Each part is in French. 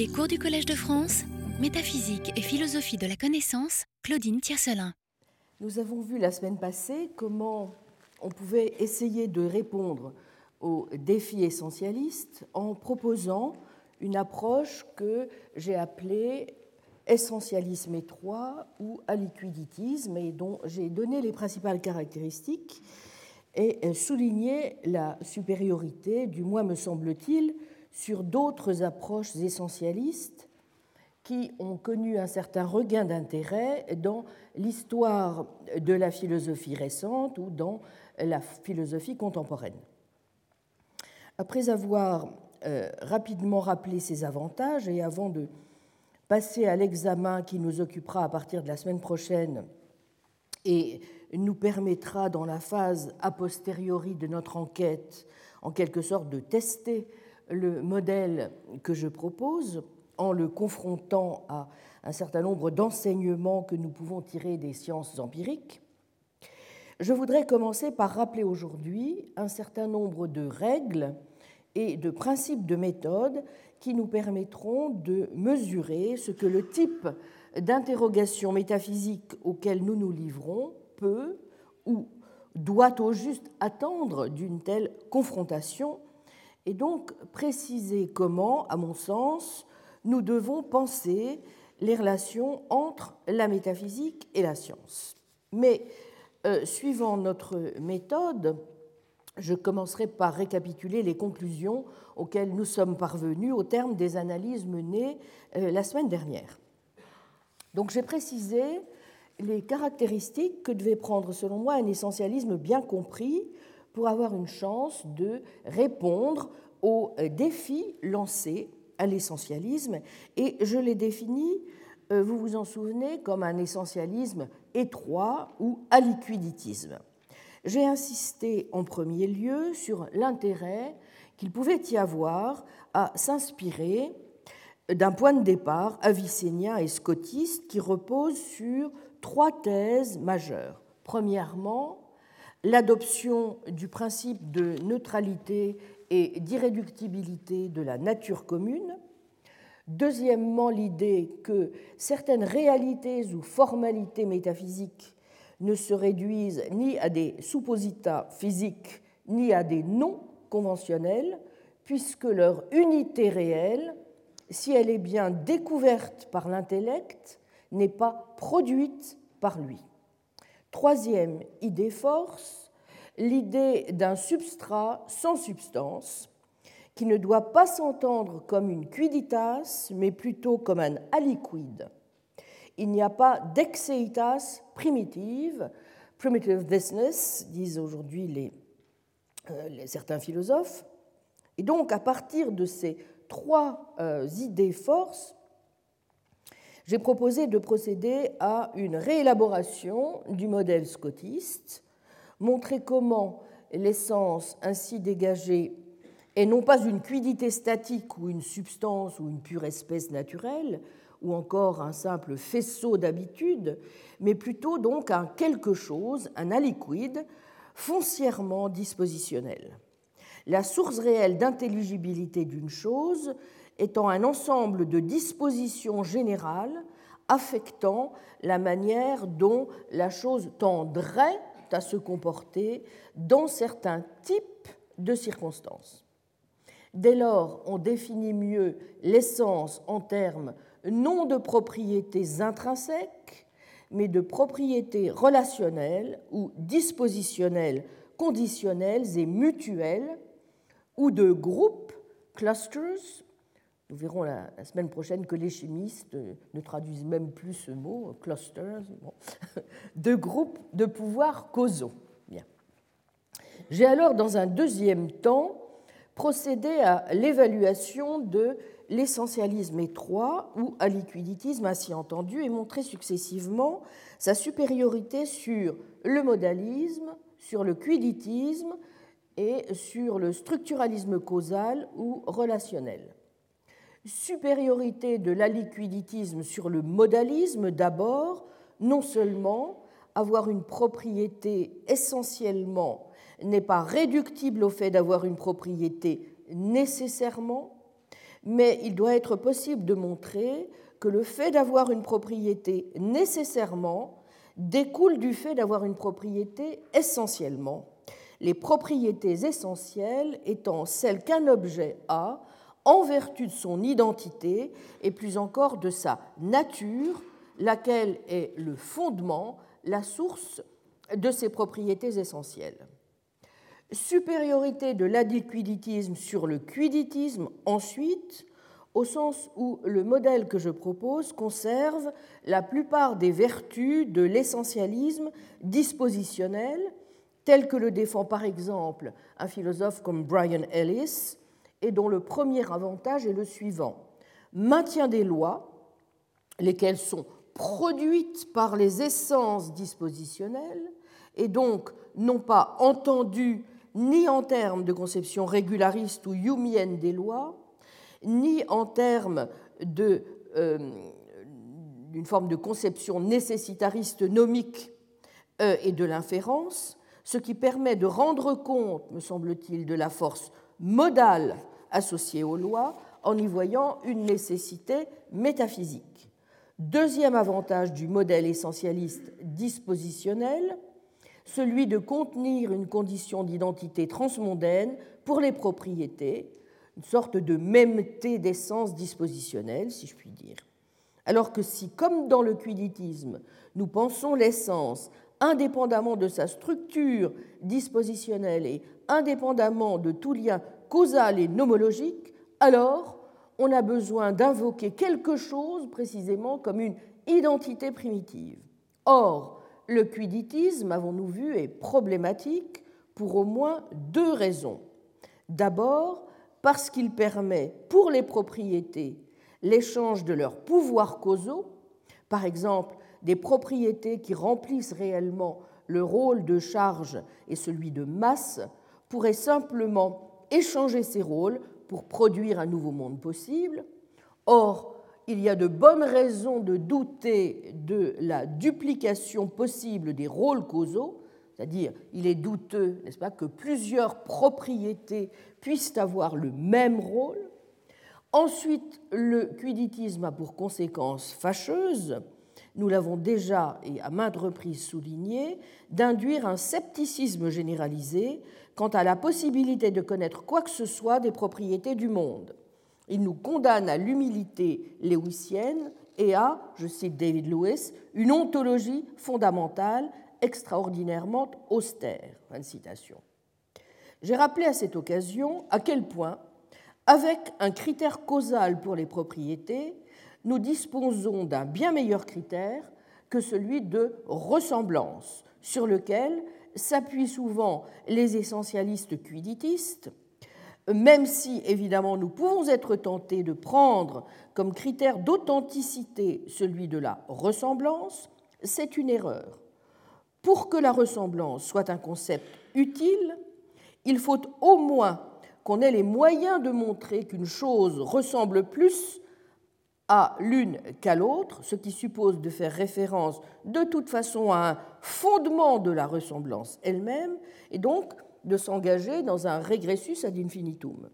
Les cours du Collège de France, Métaphysique et philosophie de la connaissance, Claudine Tiercelin. Nous avons vu la semaine passée comment on pouvait essayer de répondre aux défis essentialistes en proposant une approche que j'ai appelée essentialisme étroit ou aliquiditisme et dont j'ai donné les principales caractéristiques et souligné la supériorité, du moins me semble-t-il, sur d'autres approches essentialistes qui ont connu un certain regain d'intérêt dans l'histoire de la philosophie récente ou dans la philosophie contemporaine. Après avoir euh, rapidement rappelé ces avantages et avant de passer à l'examen qui nous occupera à partir de la semaine prochaine et nous permettra dans la phase a posteriori de notre enquête en quelque sorte de tester le modèle que je propose en le confrontant à un certain nombre d'enseignements que nous pouvons tirer des sciences empiriques, je voudrais commencer par rappeler aujourd'hui un certain nombre de règles et de principes de méthode qui nous permettront de mesurer ce que le type d'interrogation métaphysique auquel nous nous livrons peut ou doit au juste attendre d'une telle confrontation et donc préciser comment, à mon sens, nous devons penser les relations entre la métaphysique et la science. Mais euh, suivant notre méthode, je commencerai par récapituler les conclusions auxquelles nous sommes parvenus au terme des analyses menées euh, la semaine dernière. Donc j'ai précisé les caractéristiques que devait prendre, selon moi, un essentialisme bien compris pour avoir une chance de répondre aux euh, défis lancés à l'essentialisme, et je l'ai défini, euh, vous vous en souvenez, comme un essentialisme étroit ou aliquiditisme. J'ai insisté en premier lieu sur l'intérêt qu'il pouvait y avoir à s'inspirer d'un point de départ avicénien et scotiste qui repose sur trois thèses majeures. Premièrement, l'adoption du principe de neutralité et d'irréductibilité de la nature commune. Deuxièmement, l'idée que certaines réalités ou formalités métaphysiques ne se réduisent ni à des supposita physiques ni à des non conventionnels, puisque leur unité réelle, si elle est bien découverte par l'intellect, n'est pas produite par lui. Troisième idée force, l'idée d'un substrat sans substance, qui ne doit pas s'entendre comme une quiditas, mais plutôt comme un aliquid. Il n'y a pas d'exeitas primitive, primitive business, disent aujourd'hui euh, certains philosophes. Et donc, à partir de ces trois euh, idées forces, j'ai proposé de procéder à une réélaboration du modèle scotiste, montrer comment l'essence ainsi dégagée est non pas une quiddité statique ou une substance ou une pure espèce naturelle, ou encore un simple faisceau d'habitude, mais plutôt donc un quelque chose, un aliquid, foncièrement dispositionnel. La source réelle d'intelligibilité d'une chose étant un ensemble de dispositions générales affectant la manière dont la chose tendrait à se comporter dans certains types de circonstances. Dès lors, on définit mieux l'essence en termes non de propriétés intrinsèques, mais de propriétés relationnelles ou dispositionnelles, conditionnelles et mutuelles, ou de groupes, clusters, nous verrons la, semaine prochaine que les chimistes ne traduisent même plus ce mot, clusters, de groupes de pouvoirs causaux. J'ai alors, dans un deuxième temps, procédé à l'évaluation de l'essentialisme étroit ou à liquiditisme ainsi entendu et montré successivement sa supériorité sur le modalisme, sur le quiditisme et sur le structuralisme causal ou relationnel supériorité de l'aliquiditisme sur le modalisme d'abord, non seulement avoir une propriété essentiellement n'est pas réductible au fait d'avoir une propriété nécessairement, mais il doit être possible de montrer que le fait d'avoir une propriété nécessairement découle du fait d'avoir une propriété essentiellement, les propriétés essentielles étant celles qu'un objet a en vertu de son identité et plus encore de sa nature, laquelle est le fondement, la source de ses propriétés essentielles. Supériorité de l'adéquiditisme sur le quiditisme ensuite, au sens où le modèle que je propose conserve la plupart des vertus de l'essentialisme dispositionnel, tel que le défend par exemple un philosophe comme Brian Ellis, et dont le premier avantage est le suivant. Maintien des lois, lesquelles sont produites par les essences dispositionnelles, et donc non pas entendues ni en termes de conception régulariste ou humienne des lois, ni en termes euh, d'une forme de conception nécessitariste nomique euh, et de l'inférence, ce qui permet de rendre compte, me semble-t-il, de la force modale associée aux lois en y voyant une nécessité métaphysique. Deuxième avantage du modèle essentialiste dispositionnel, celui de contenir une condition d'identité transmondaine pour les propriétés, une sorte de mêmeté d'essence dispositionnelle, si je puis dire. Alors que si, comme dans le quiditisme, nous pensons l'essence indépendamment de sa structure dispositionnelle et indépendamment de tout lien causal et nomologique, alors on a besoin d'invoquer quelque chose précisément comme une identité primitive. Or, le quiditisme, avons-nous vu, est problématique pour au moins deux raisons. D'abord, parce qu'il permet pour les propriétés l'échange de leurs pouvoirs causaux, par exemple des propriétés qui remplissent réellement le rôle de charge et celui de masse, pourraient simplement échanger ces rôles pour produire un nouveau monde possible. Or, il y a de bonnes raisons de douter de la duplication possible des rôles causaux, c'est-à-dire il est douteux, n'est-ce pas, que plusieurs propriétés puissent avoir le même rôle. Ensuite, le quiditisme a pour conséquence fâcheuse, nous l'avons déjà et à maintes reprises souligné, d'induire un scepticisme généralisé quant à la possibilité de connaître quoi que ce soit des propriétés du monde. Il nous condamne à l'humilité léwisienne et à, je cite David Lewis, une ontologie fondamentale extraordinairement austère. J'ai rappelé à cette occasion à quel point, avec un critère causal pour les propriétés, nous disposons d'un bien meilleur critère que celui de ressemblance, sur lequel s'appuient souvent les essentialistes quiditistes, même si, évidemment, nous pouvons être tentés de prendre comme critère d'authenticité celui de la ressemblance, c'est une erreur. Pour que la ressemblance soit un concept utile, il faut au moins qu'on ait les moyens de montrer qu'une chose ressemble plus à l'une qu'à l'autre, ce qui suppose de faire référence de toute façon à un fondement de la ressemblance elle-même, et donc de s'engager dans un regressus ad infinitum,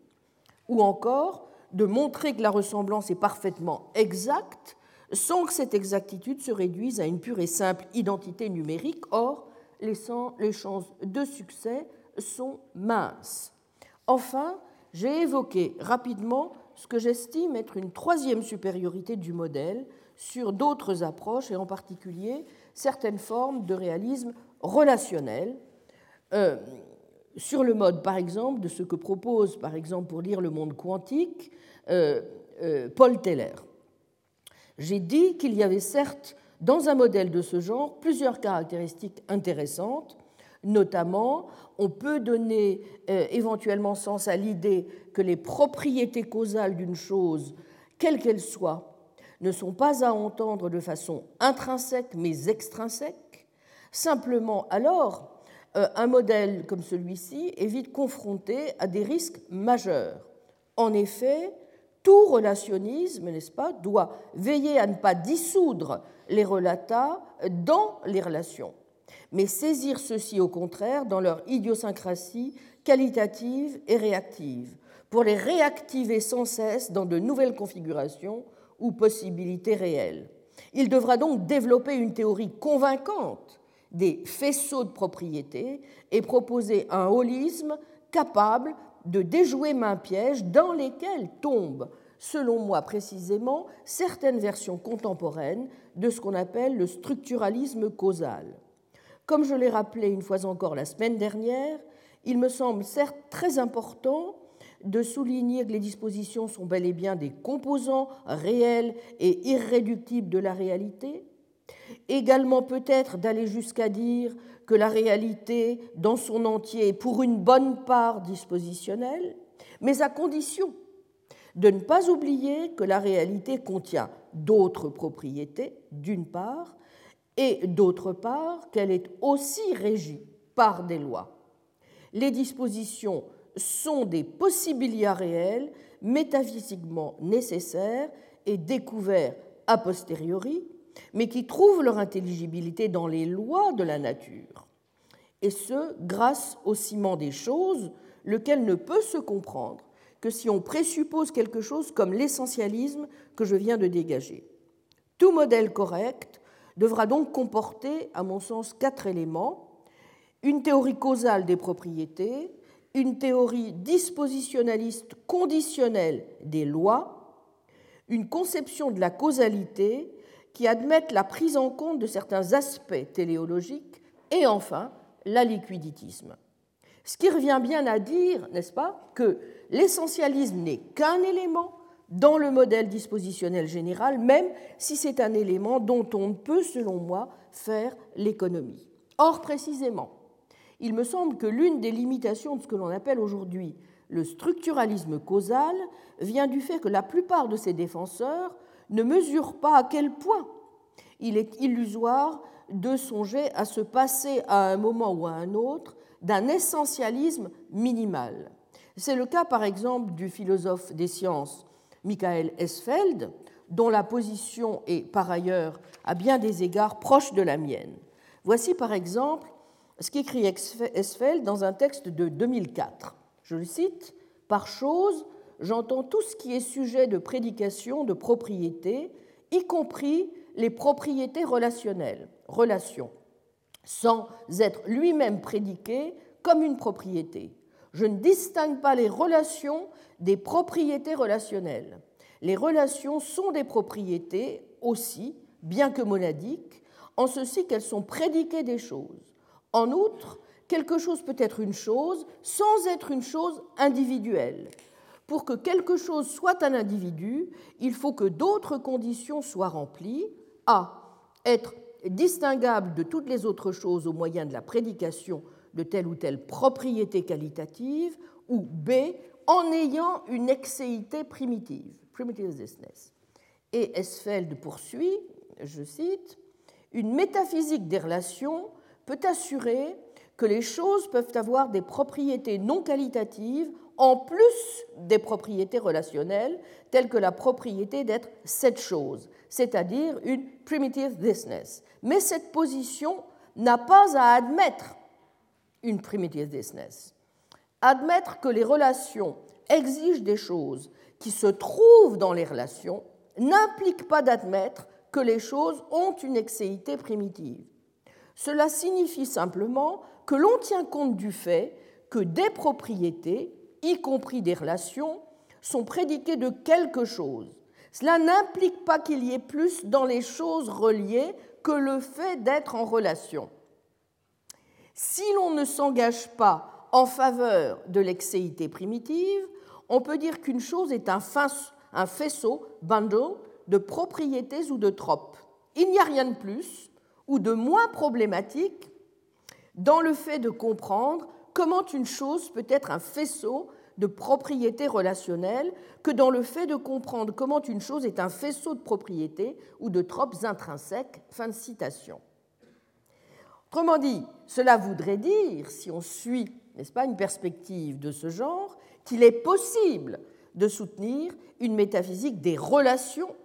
ou encore de montrer que la ressemblance est parfaitement exacte sans que cette exactitude se réduise à une pure et simple identité numérique. Or, les chances de succès sont minces. Enfin, j'ai évoqué rapidement ce que j'estime être une troisième supériorité du modèle sur d'autres approches, et en particulier certaines formes de réalisme relationnel, euh, sur le mode, par exemple, de ce que propose, par exemple, pour lire le monde quantique, euh, euh, Paul Teller. J'ai dit qu'il y avait certes, dans un modèle de ce genre, plusieurs caractéristiques intéressantes. Notamment, on peut donner euh, éventuellement sens à l'idée que les propriétés causales d'une chose, quelle qu'elle soit, ne sont pas à entendre de façon intrinsèque mais extrinsèque. Simplement, alors, euh, un modèle comme celui-ci est vite confronté à des risques majeurs. En effet, tout relationnisme, n'est-ce pas, doit veiller à ne pas dissoudre les relata dans les relations, mais saisir ceux-ci au contraire dans leur idiosyncrasie qualitative et réactive, pour les réactiver sans cesse dans de nouvelles configurations ou possibilités réelles. Il devra donc développer une théorie convaincante des faisceaux de propriété et proposer un holisme capable de déjouer main piège dans lesquels tombent, selon moi précisément, certaines versions contemporaines de ce qu'on appelle le structuralisme causal. Comme je l'ai rappelé une fois encore la semaine dernière, il me semble certes très important de souligner que les dispositions sont bel et bien des composants réels et irréductibles de la réalité, également peut-être d'aller jusqu'à dire que la réalité dans son entier est pour une bonne part dispositionnelle, mais à condition de ne pas oublier que la réalité contient d'autres propriétés, d'une part, et d'autre part qu'elle est aussi régie par des lois. Les dispositions sont des possibilia réels métaphysiquement nécessaires et découverts a posteriori, mais qui trouvent leur intelligibilité dans les lois de la nature, et ce, grâce au ciment des choses, lequel ne peut se comprendre que si on présuppose quelque chose comme l'essentialisme que je viens de dégager. Tout modèle correct devra donc comporter, à mon sens, quatre éléments. Une théorie causale des propriétés, une théorie dispositionnaliste conditionnelle des lois, une conception de la causalité qui admette la prise en compte de certains aspects téléologiques, et enfin la liquiditisme. Ce qui revient bien à dire, n'est-ce pas, que l'essentialisme n'est qu'un élément dans le modèle dispositionnel général, même si c'est un élément dont on ne peut, selon moi, faire l'économie. Or, précisément, il me semble que l'une des limitations de ce que l'on appelle aujourd'hui le structuralisme causal vient du fait que la plupart de ses défenseurs ne mesurent pas à quel point il est illusoire de songer à se passer à un moment ou à un autre d'un essentialisme minimal. C'est le cas par exemple du philosophe des sciences Michael Esfeld, dont la position est par ailleurs à bien des égards proche de la mienne. Voici par exemple ce qu'écrit Esfeld dans un texte de 2004. Je le cite Par chose, j'entends tout ce qui est sujet de prédication, de propriété, y compris les propriétés relationnelles, relations, sans être lui-même prédiqué comme une propriété. Je ne distingue pas les relations des propriétés relationnelles. Les relations sont des propriétés aussi, bien que monadiques, en ceci qu'elles sont prédiquées des choses. En outre, quelque chose peut être une chose sans être une chose individuelle. Pour que quelque chose soit un individu, il faut que d'autres conditions soient remplies. A. Être distinguable de toutes les autres choses au moyen de la prédication de telle ou telle propriété qualitative, ou B. En ayant une excéité primitive, primitiveness. Et Esfeld poursuit, je cite, Une métaphysique des relations peut assurer que les choses peuvent avoir des propriétés non qualitatives en plus des propriétés relationnelles, telles que la propriété d'être cette chose, c'est-à-dire une primitive thisness. Mais cette position n'a pas à admettre une primitive thisness. Admettre que les relations exigent des choses qui se trouvent dans les relations n'implique pas d'admettre que les choses ont une excéité primitive. Cela signifie simplement que l'on tient compte du fait que des propriétés, y compris des relations, sont prédiquées de quelque chose. Cela n'implique pas qu'il y ait plus dans les choses reliées que le fait d'être en relation. Si l'on ne s'engage pas en faveur de l'excéité primitive, on peut dire qu'une chose est un, faisceau, bundle, de propriétés ou de tropes. Il n'y a rien de plus ou de moins problématique dans le fait de comprendre comment une chose peut être un faisceau de propriétés relationnelles que dans le fait de comprendre comment une chose est un faisceau de propriétés ou de tropes intrinsèques. Fin de citation. Autrement dit, cela voudrait dire, si on suit, n'est-ce pas, une perspective de ce genre, qu'il est possible de soutenir une métaphysique des relations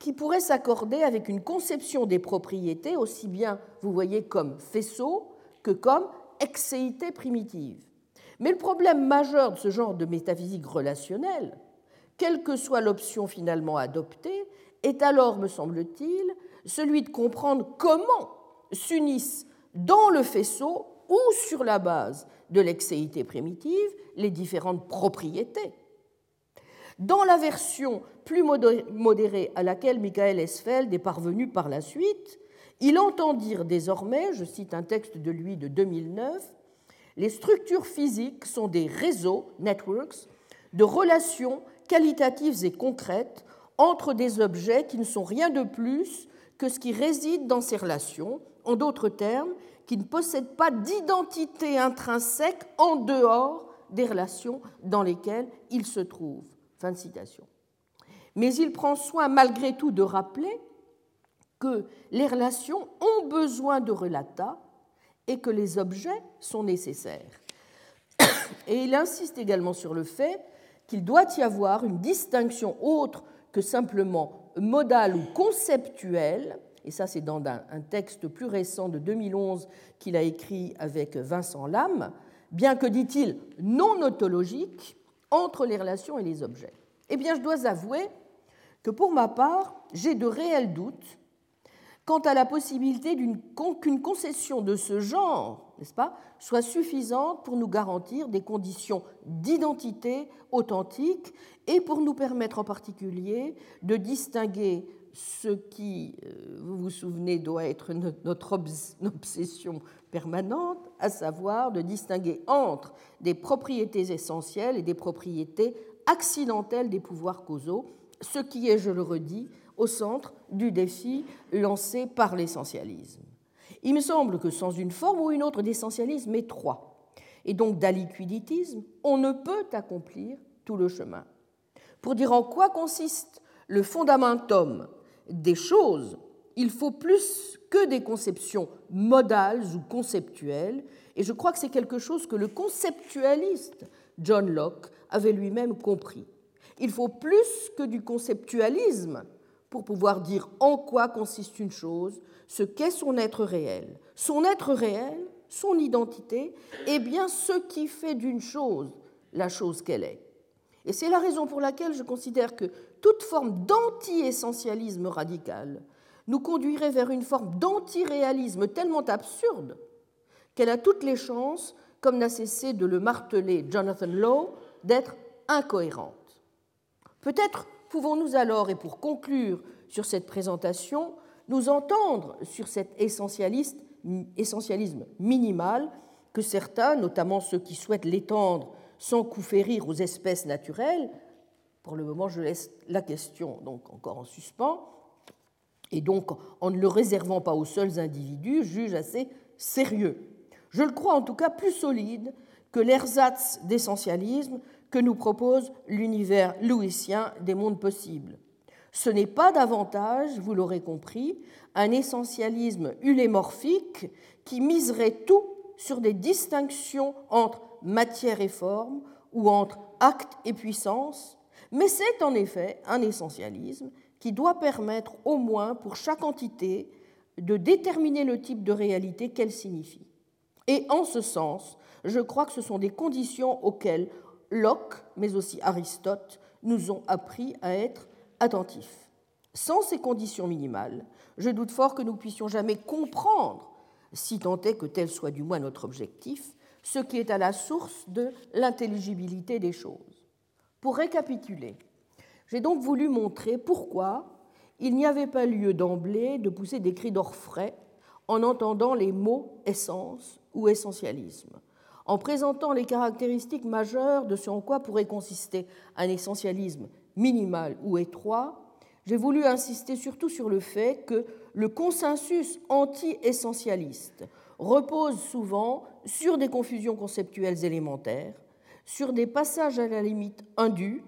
qui pourrait s'accorder avec une conception des propriétés aussi bien, vous voyez, comme faisceau que comme excéité primitive. Mais le problème majeur de ce genre de métaphysique relationnelle, quelle que soit l'option finalement adoptée, est alors, me semble-t-il, celui de comprendre comment s'unissent dans le faisceau ou sur la base de l'excéité primitive les différentes propriétés. Dans la version plus modérée à laquelle Michael Esfeld est parvenu par la suite, il entend dire désormais, je cite un texte de lui de 2009, les structures physiques sont des réseaux, networks, de relations qualitatives et concrètes entre des objets qui ne sont rien de plus que ce qui réside dans ces relations, en d'autres termes, qui ne possèdent pas d'identité intrinsèque en dehors des relations dans lesquelles ils se trouvent. Fin de citation. Mais il prend soin malgré tout de rappeler que les relations ont besoin de relata et que les objets sont nécessaires. Et il insiste également sur le fait qu'il doit y avoir une distinction autre que simplement modale ou conceptuelle, et ça c'est dans un texte plus récent de 2011 qu'il a écrit avec Vincent Lame, bien que, dit-il, non autologique, entre les relations et les objets. Eh bien, je dois avouer que pour ma part, j'ai de réels doutes quant à la possibilité qu'une concession de ce genre, n'est-ce pas, soit suffisante pour nous garantir des conditions d'identité authentique et pour nous permettre en particulier de distinguer ce qui, euh, vous vous souvenez, doit être notre obsession permanente, à savoir de distinguer entre des propriétés essentielles et des propriétés accidentelles des pouvoirs causaux, ce qui est, je le redis, au centre du défi lancé par l'essentialisme. Il me semble que sans une forme ou une autre d'essentialisme étroit, et donc d'aliquiditisme, on ne peut accomplir tout le chemin. Pour dire en quoi consiste le fondamentum des choses, il faut plus que des conceptions modales ou conceptuelles, et je crois que c'est quelque chose que le conceptualiste John Locke avait lui-même compris. Il faut plus que du conceptualisme pour pouvoir dire en quoi consiste une chose, ce qu'est son être réel. Son être réel, son identité, est bien ce qui fait d'une chose la chose qu'elle est. Et c'est la raison pour laquelle je considère que toute forme d'anti-essentialisme radical nous conduirait vers une forme d'anti-réalisme tellement absurde qu'elle a toutes les chances, comme n'a cessé de le marteler Jonathan Lowe, d'être incohérente. Peut-être Pouvons-nous alors, et pour conclure sur cette présentation, nous entendre sur cet essentialisme minimal que certains, notamment ceux qui souhaitent l'étendre sans coup férir aux espèces naturelles, pour le moment je laisse la question donc encore en suspens, et donc en ne le réservant pas aux seuls individus, jugent assez sérieux. Je le crois en tout cas plus solide que l'ersatz d'essentialisme que nous propose l'univers louisien des mondes possibles. Ce n'est pas davantage, vous l'aurez compris, un essentialisme ulémorphique qui miserait tout sur des distinctions entre matière et forme ou entre acte et puissance, mais c'est en effet un essentialisme qui doit permettre au moins pour chaque entité de déterminer le type de réalité qu'elle signifie. Et en ce sens, je crois que ce sont des conditions auxquelles Locke, mais aussi Aristote, nous ont appris à être attentifs. Sans ces conditions minimales, je doute fort que nous puissions jamais comprendre, si tant est que tel soit du moins notre objectif, ce qui est à la source de l'intelligibilité des choses. Pour récapituler, j'ai donc voulu montrer pourquoi il n'y avait pas lieu d'emblée de pousser des cris d'orfraie en entendant les mots essence ou essentialisme, en présentant les caractéristiques majeures de ce en quoi pourrait consister un essentialisme minimal ou étroit, j'ai voulu insister surtout sur le fait que le consensus anti-essentialiste repose souvent sur des confusions conceptuelles élémentaires, sur des passages à la limite indus,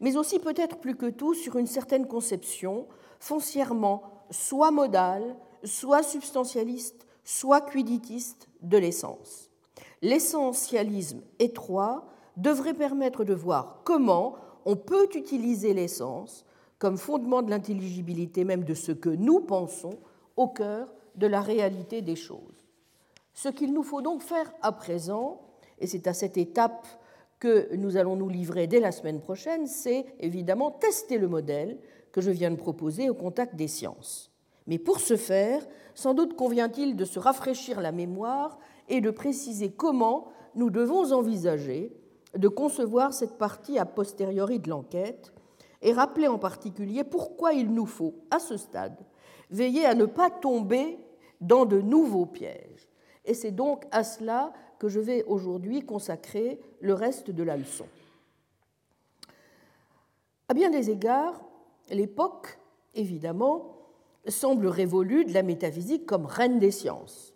mais aussi peut-être plus que tout sur une certaine conception foncièrement soit modale, soit substantialiste, soit quiditiste de l'essence l'essentialisme étroit devrait permettre de voir comment on peut utiliser l'essence comme fondement de l'intelligibilité même de ce que nous pensons au cœur de la réalité des choses. Ce qu'il nous faut donc faire à présent, et c'est à cette étape que nous allons nous livrer dès la semaine prochaine, c'est évidemment tester le modèle que je viens de proposer au contact des sciences. Mais pour ce faire, sans doute convient-il de se rafraîchir la mémoire et de préciser comment nous devons envisager de concevoir cette partie a posteriori de l'enquête et rappeler en particulier pourquoi il nous faut, à ce stade, veiller à ne pas tomber dans de nouveaux pièges. Et c'est donc à cela que je vais aujourd'hui consacrer le reste de la leçon. À bien des égards, l'époque, évidemment, semble révolue de la métaphysique comme reine des sciences,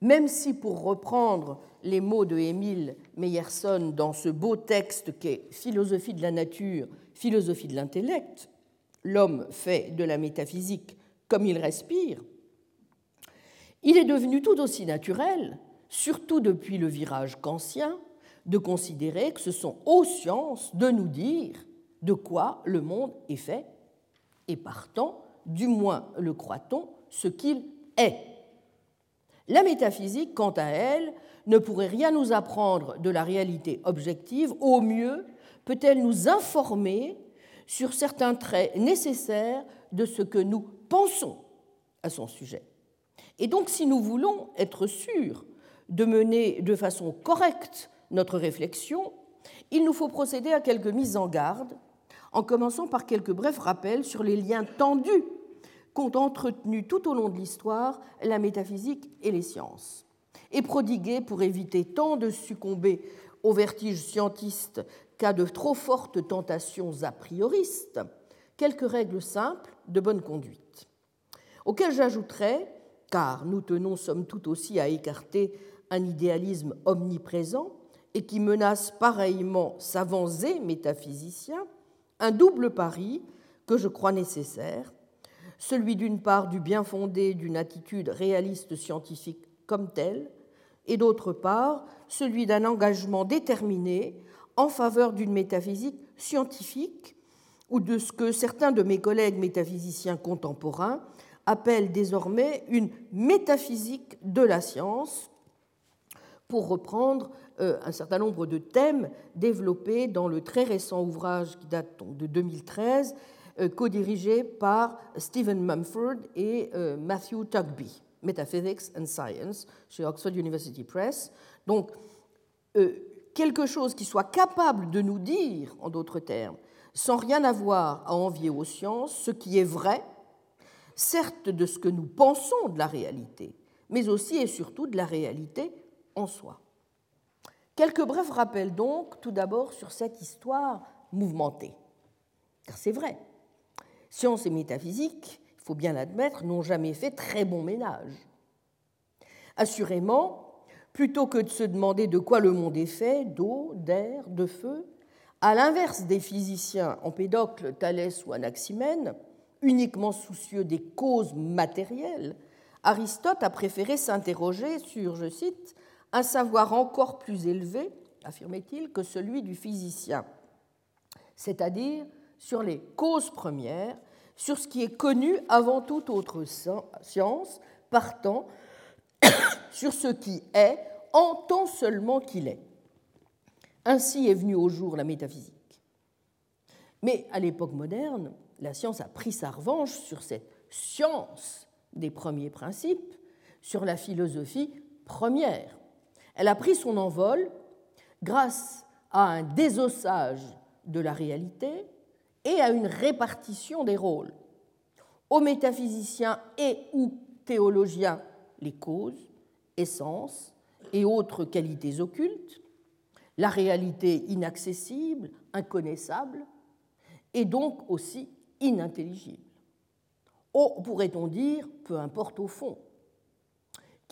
même si, pour reprendre les mots de Émile Meyerson dans ce beau texte qu'est Philosophie de la nature, philosophie de l'intellect, l'homme fait de la métaphysique comme il respire, il est devenu tout aussi naturel, surtout depuis le virage kantien, de considérer que ce sont aux sciences de nous dire de quoi le monde est fait, et partant, du moins le croit-on, ce qu'il est. La métaphysique, quant à elle, ne pourrait rien nous apprendre de la réalité objective, au mieux peut-elle nous informer sur certains traits nécessaires de ce que nous pensons à son sujet. Et donc si nous voulons être sûrs de mener de façon correcte notre réflexion, il nous faut procéder à quelques mises en garde, en commençant par quelques brefs rappels sur les liens tendus qu'ont entretenus tout au long de l'histoire la métaphysique et les sciences, et prodiguer, pour éviter tant de succomber aux vertiges scientistes qu'à de trop fortes tentations a prioristes, quelques règles simples de bonne conduite, auxquelles j'ajouterai car nous tenons somme toute aussi à écarter un idéalisme omniprésent et qui menace pareillement savants et métaphysiciens, un double pari que je crois nécessaire, celui d'une part du bien fondé d'une attitude réaliste scientifique comme telle, et d'autre part celui d'un engagement déterminé en faveur d'une métaphysique scientifique ou de ce que certains de mes collègues métaphysiciens contemporains appelle désormais une métaphysique de la science, pour reprendre euh, un certain nombre de thèmes développés dans le très récent ouvrage qui date de 2013, euh, co-dirigé par Stephen Mumford et euh, Matthew Tugby, Metaphysics and Science, chez Oxford University Press. Donc, quelque chose qui soit capable de nous dire, en d'autres termes, sans rien avoir à envier aux sciences, ce qui est vrai certes de ce que nous pensons de la réalité, mais aussi et surtout de la réalité en soi. Quelques brefs rappels donc, tout d'abord sur cette histoire mouvementée. Car c'est vrai, science et métaphysique, il faut bien l'admettre, n'ont jamais fait très bon ménage. Assurément, plutôt que de se demander de quoi le monde est fait, d'eau, d'air, de feu, à l'inverse des physiciens Empédocle, Thalès ou Anaximène, uniquement soucieux des causes matérielles, Aristote a préféré s'interroger sur, je cite, un savoir encore plus élevé, affirmait-il, que celui du physicien, c'est-à-dire sur les causes premières, sur ce qui est connu avant toute autre science, partant sur ce qui est en tant seulement qu'il est. Ainsi est venue au jour la métaphysique. Mais à l'époque moderne, la science a pris sa revanche sur cette science des premiers principes, sur la philosophie première. Elle a pris son envol grâce à un désossage de la réalité et à une répartition des rôles. Aux métaphysiciens et ou théologiens, les causes, essences et autres qualités occultes, la réalité inaccessible, inconnaissable, et donc aussi inintelligible. Oh, pourrait-on dire, peu importe au fond,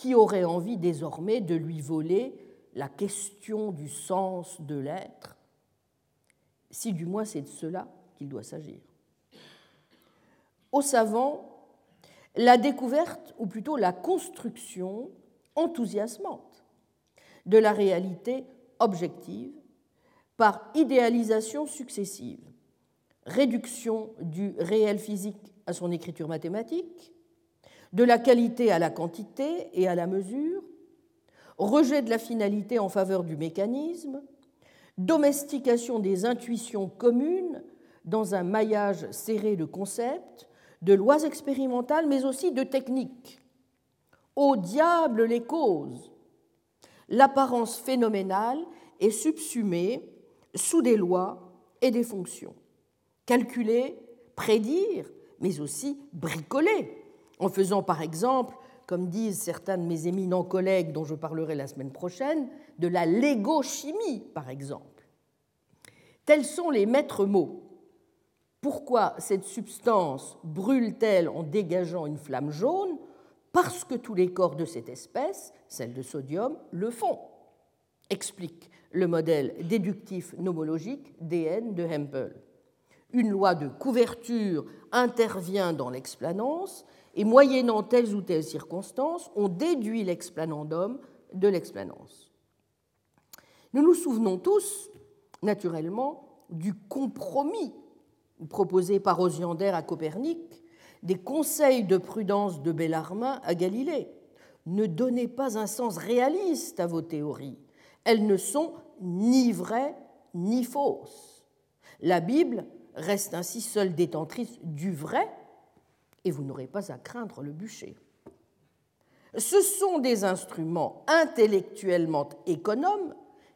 qui aurait envie désormais de lui voler la question du sens de l'être, si du moins c'est de cela qu'il doit s'agir. Au savant, la découverte, ou plutôt la construction enthousiasmante de la réalité objective par idéalisation successive réduction du réel physique à son écriture mathématique, de la qualité à la quantité et à la mesure, rejet de la finalité en faveur du mécanisme, domestication des intuitions communes dans un maillage serré de concepts, de lois expérimentales, mais aussi de techniques. Au diable les causes L'apparence phénoménale est subsumée sous des lois et des fonctions. Calculer, prédire, mais aussi bricoler, en faisant par exemple, comme disent certains de mes éminents collègues dont je parlerai la semaine prochaine, de la légochimie, par exemple. Tels sont les maîtres mots. Pourquoi cette substance brûle-t-elle en dégageant une flamme jaune? Parce que tous les corps de cette espèce, celle de sodium, le font, explique le modèle déductif nomologique DN de Hempel. Une loi de couverture intervient dans l'explanance et moyennant telles ou telles circonstances, on déduit l'explanandum de l'explanance. Nous nous souvenons tous, naturellement, du compromis proposé par Osiander à Copernic, des conseils de prudence de Bellarmin à Galilée. Ne donnez pas un sens réaliste à vos théories. Elles ne sont ni vraies ni fausses. La Bible reste ainsi seule détentrice du vrai et vous n'aurez pas à craindre le bûcher. Ce sont des instruments intellectuellement économes,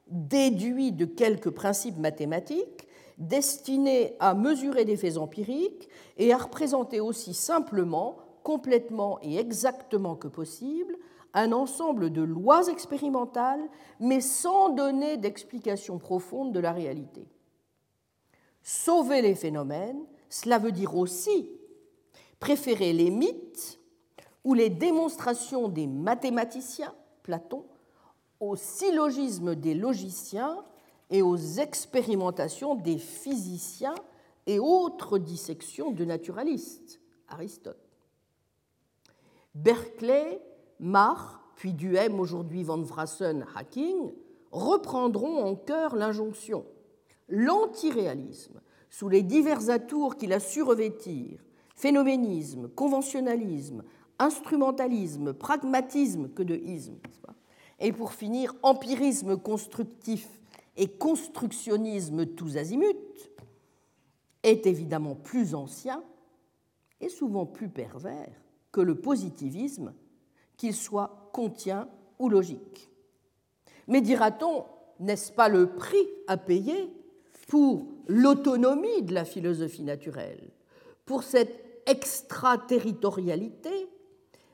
déduits de quelques principes mathématiques, destinés à mesurer des faits empiriques et à représenter aussi simplement, complètement et exactement que possible, un ensemble de lois expérimentales, mais sans donner d'explication profonde de la réalité. Sauver les phénomènes, cela veut dire aussi préférer les mythes ou les démonstrations des mathématiciens, Platon, au syllogisme des logiciens et aux expérimentations des physiciens et autres dissections de naturalistes, Aristote. Berkeley, Mach, puis Duhem, aujourd'hui Van Vrassen, Hacking, reprendront en chœur l'injonction. L'antiréalisme, sous les divers atours qu'il a su revêtir, phénoménisme, conventionnalisme, instrumentalisme, pragmatisme que de isme, et pour finir, empirisme constructif et constructionnisme tous azimuts, est évidemment plus ancien et souvent plus pervers que le positivisme, qu'il soit contient ou logique. Mais dira-t-on, n'est-ce pas le prix à payer pour l'autonomie de la philosophie naturelle, pour cette extraterritorialité,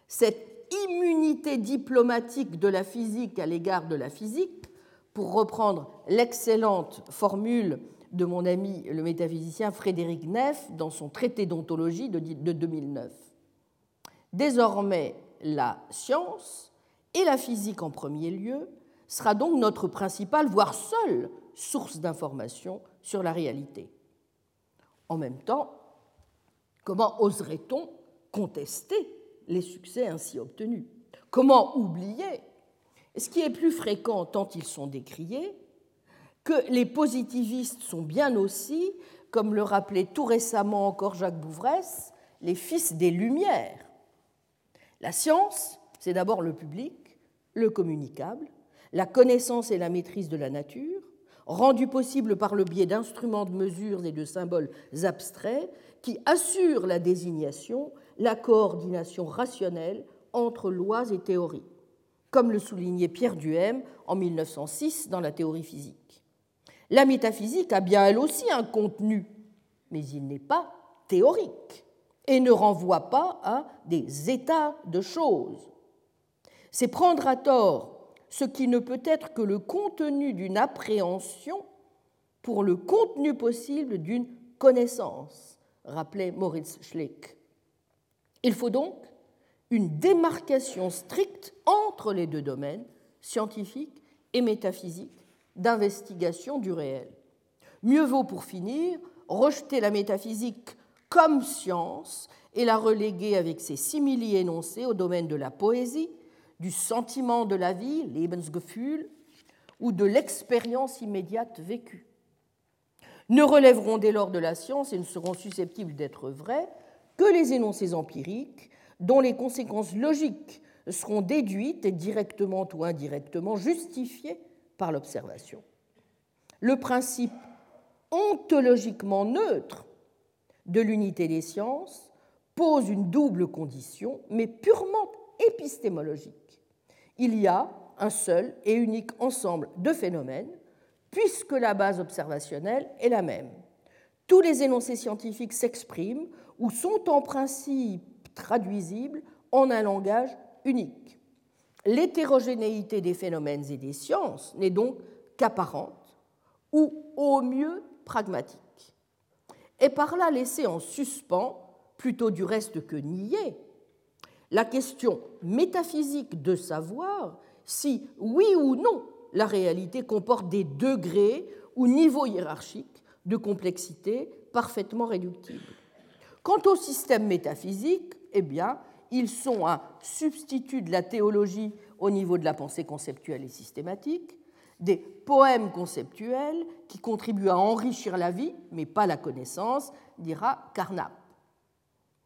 cette immunité diplomatique de la physique à l'égard de la physique, pour reprendre l'excellente formule de mon ami le métaphysicien Frédéric Neff dans son traité d'ontologie de 2009. Désormais, la science, et la physique en premier lieu, sera donc notre principale, voire seule, source d'information sur la réalité. En même temps, comment oserait-on contester les succès ainsi obtenus? Comment oublier, ce qui est plus fréquent tant ils sont décriés, que les positivistes sont bien aussi, comme le rappelait tout récemment encore Jacques Bouvresse, les fils des Lumières. La science, c'est d'abord le public, le communicable, la connaissance et la maîtrise de la nature, rendue possible par le biais d'instruments de mesure et de symboles abstraits qui assurent la désignation, la coordination rationnelle entre lois et théories, comme le soulignait Pierre Duhem en 1906 dans la théorie physique. La métaphysique a bien elle aussi un contenu, mais il n'est pas théorique et ne renvoie pas à des états de choses. C'est prendre à tort ce qui ne peut être que le contenu d'une appréhension pour le contenu possible d'une connaissance, rappelait Moritz Schlick. Il faut donc une démarcation stricte entre les deux domaines, scientifique et métaphysique, d'investigation du réel. Mieux vaut pour finir rejeter la métaphysique comme science et la reléguer avec ses simili énoncés au domaine de la poésie, du sentiment de la vie, Lebensgefühl, ou de l'expérience immédiate vécue. Ne relèveront dès lors de la science et ne seront susceptibles d'être vrais que les énoncés empiriques dont les conséquences logiques seront déduites et directement ou indirectement justifiées par l'observation. Le principe ontologiquement neutre de l'unité des sciences pose une double condition, mais purement épistémologique. Il y a un seul et unique ensemble de phénomènes, puisque la base observationnelle est la même. Tous les énoncés scientifiques s'expriment ou sont en principe traduisibles en un langage unique. L'hétérogénéité des phénomènes et des sciences n'est donc qu'apparente ou au mieux pragmatique. Et par là laissée en suspens, plutôt du reste que niée, la question métaphysique de savoir si, oui ou non, la réalité comporte des degrés ou niveaux hiérarchiques de complexité parfaitement réductibles. Quant au système métaphysique, eh bien, ils sont un substitut de la théologie au niveau de la pensée conceptuelle et systématique, des poèmes conceptuels qui contribuent à enrichir la vie, mais pas la connaissance, dira Carnap.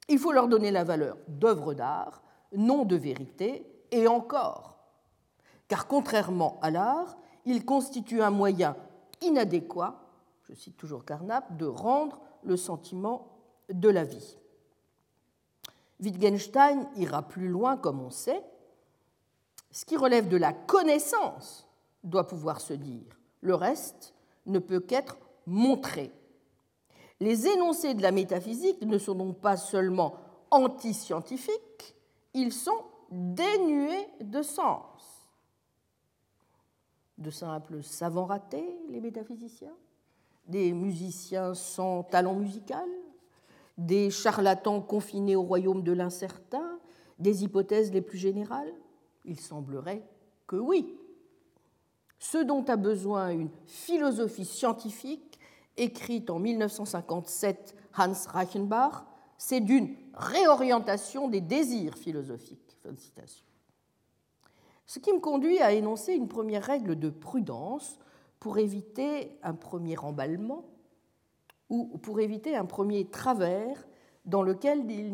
Il faut leur donner la valeur d'œuvres d'art, non de vérité, et encore. Car contrairement à l'art, ils constituent un moyen inadéquat, je cite toujours Carnap, de rendre le sentiment de la vie. Wittgenstein ira plus loin, comme on sait. Ce qui relève de la connaissance doit pouvoir se dire. Le reste ne peut qu'être montré. Les énoncés de la métaphysique ne sont donc pas seulement anti-scientifiques, ils sont dénués de sens. De simples savants ratés, les métaphysiciens, des musiciens sans talent musical, des charlatans confinés au royaume de l'incertain, des hypothèses les plus générales? Il semblerait que oui. Ce dont a besoin une philosophie scientifique, écrite en 1957 Hans Reichenbach, c'est d'une réorientation des désirs philosophiques. Ce qui me conduit à énoncer une première règle de prudence pour éviter un premier emballement ou pour éviter un premier travers dans lequel il,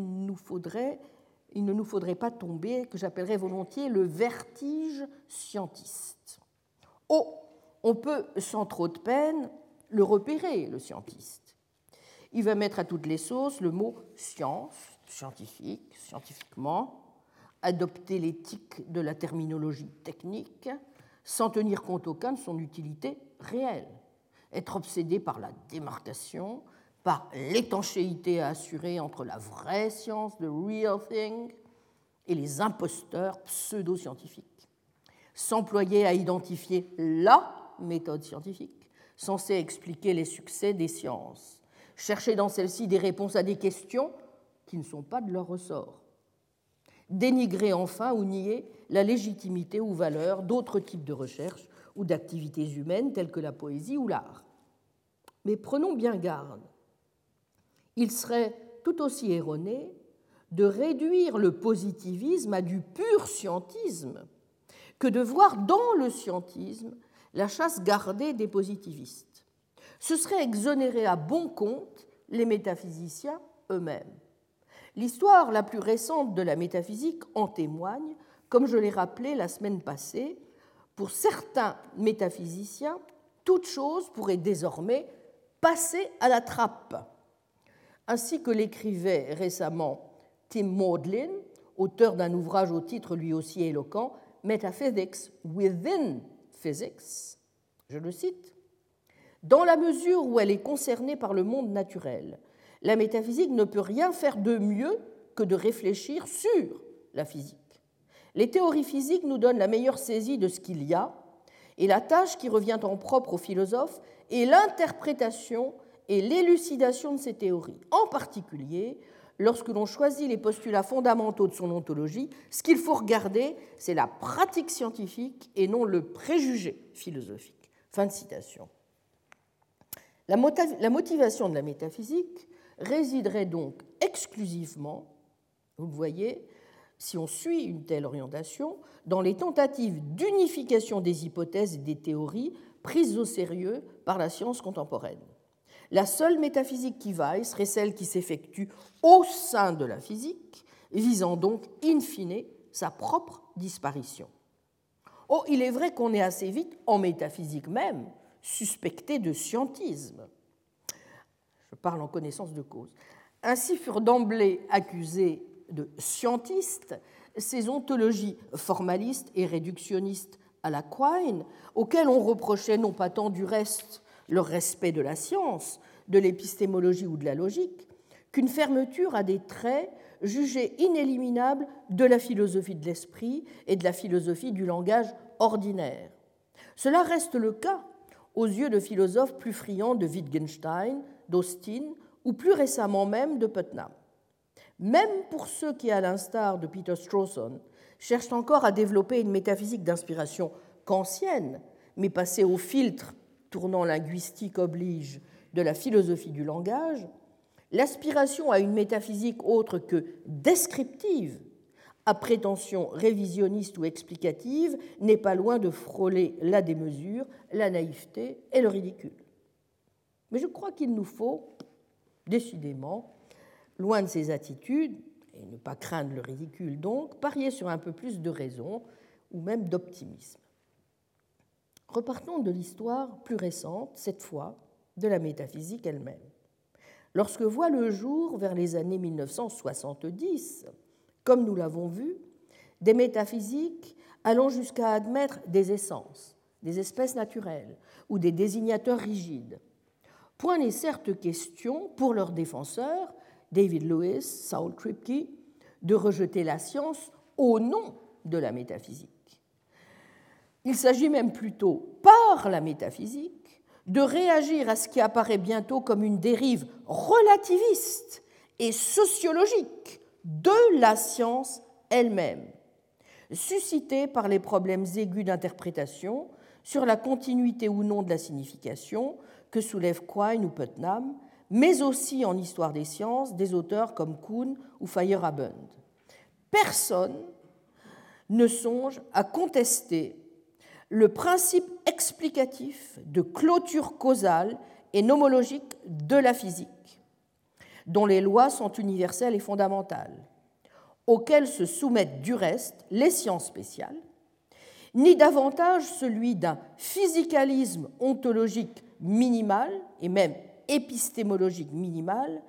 il ne nous faudrait pas tomber, que j'appellerais volontiers le vertige scientiste. Oh, on peut sans trop de peine le repérer, le scientiste. Il va mettre à toutes les sauces le mot science, scientifique, scientifiquement, adopter l'éthique de la terminologie technique, sans tenir compte aucun de son utilité réelle être obsédé par la démarcation, par l'étanchéité à assurer entre la vraie science, the real thing, et les imposteurs pseudo-scientifiques, s'employer à identifier la méthode scientifique, censée expliquer les succès des sciences, chercher dans celle-ci des réponses à des questions qui ne sont pas de leur ressort, dénigrer enfin ou nier la légitimité ou valeur d'autres types de recherches ou d'activités humaines telles que la poésie ou l'art. Mais prenons bien garde. Il serait tout aussi erroné de réduire le positivisme à du pur scientisme que de voir dans le scientisme la chasse gardée des positivistes. Ce serait exonérer à bon compte les métaphysiciens eux-mêmes. L'histoire la plus récente de la métaphysique en témoigne, comme je l'ai rappelé la semaine passée, pour certains métaphysiciens, toute chose pourrait désormais passer à la trappe. Ainsi que l'écrivait récemment Tim Maudlin, auteur d'un ouvrage au titre lui aussi éloquent, Metaphysics Within Je le cite, Dans la mesure où elle est concernée par le monde naturel, la métaphysique ne peut rien faire de mieux que de réfléchir sur la physique. Les théories physiques nous donnent la meilleure saisie de ce qu'il y a, et la tâche qui revient en propre aux philosophes est l'interprétation et l'élucidation de ces théories. En particulier, lorsque l'on choisit les postulats fondamentaux de son ontologie, ce qu'il faut regarder, c'est la pratique scientifique et non le préjugé philosophique. Fin de citation. La motivation de la métaphysique résiderait donc exclusivement, vous le voyez, si on suit une telle orientation, dans les tentatives d'unification des hypothèses et des théories prises au sérieux par la science contemporaine. La seule métaphysique qui vaille serait celle qui s'effectue au sein de la physique, visant donc, in fine, sa propre disparition. Oh, il est vrai qu'on est assez vite, en métaphysique même, suspecté de scientisme. Je parle en connaissance de cause. Ainsi furent d'emblée accusés de scientistes ces ontologies formalistes et réductionnistes à la Quine, auxquelles on reprochait non pas tant du reste leur respect de la science, de l'épistémologie ou de la logique, qu'une fermeture à des traits jugés inéliminables de la philosophie de l'esprit et de la philosophie du langage ordinaire. Cela reste le cas aux yeux de philosophes plus friands de Wittgenstein, d'Austin ou plus récemment même de Putnam. Même pour ceux qui, à l'instar de Peter Strawson, cherchent encore à développer une métaphysique d'inspiration kantienne, mais passée au filtre tournant linguistique oblige de la philosophie du langage, l'aspiration à une métaphysique autre que descriptive, à prétention révisionniste ou explicative, n'est pas loin de frôler la démesure, la naïveté et le ridicule. Mais je crois qu'il nous faut, décidément, loin de ces attitudes, et ne pas craindre le ridicule donc, parier sur un peu plus de raison ou même d'optimisme. Repartons de l'histoire plus récente, cette fois, de la métaphysique elle-même. Lorsque voit le jour, vers les années 1970, comme nous l'avons vu, des métaphysiques allant jusqu'à admettre des essences, des espèces naturelles ou des désignateurs rigides. Point n'est certes question pour leurs défenseurs, David Lewis, Saul Kripke, de rejeter la science au nom de la métaphysique. Il s'agit même plutôt, par la métaphysique, de réagir à ce qui apparaît bientôt comme une dérive relativiste et sociologique de la science elle-même, suscitée par les problèmes aigus d'interprétation sur la continuité ou non de la signification que soulèvent Quine ou Putnam, mais aussi en histoire des sciences des auteurs comme Kuhn ou Feyerabend. Personne ne songe à contester le principe explicatif de clôture causale et nomologique de la physique, dont les lois sont universelles et fondamentales, auxquelles se soumettent du reste les sciences spéciales, ni davantage celui d'un physicalisme ontologique minimal et même épistémologique minimal,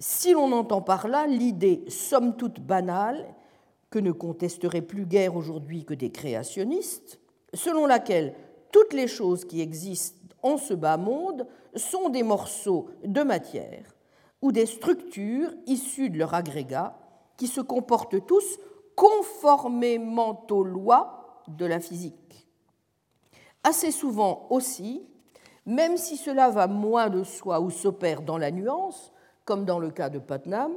si l'on entend par là l'idée somme toute banale, que ne contesteraient plus guère aujourd'hui que des créationnistes, selon laquelle toutes les choses qui existent en ce bas monde sont des morceaux de matière ou des structures issues de leur agrégat qui se comportent tous conformément aux lois de la physique. Assez souvent aussi, même si cela va moins de soi ou s'opère dans la nuance, comme dans le cas de Putnam,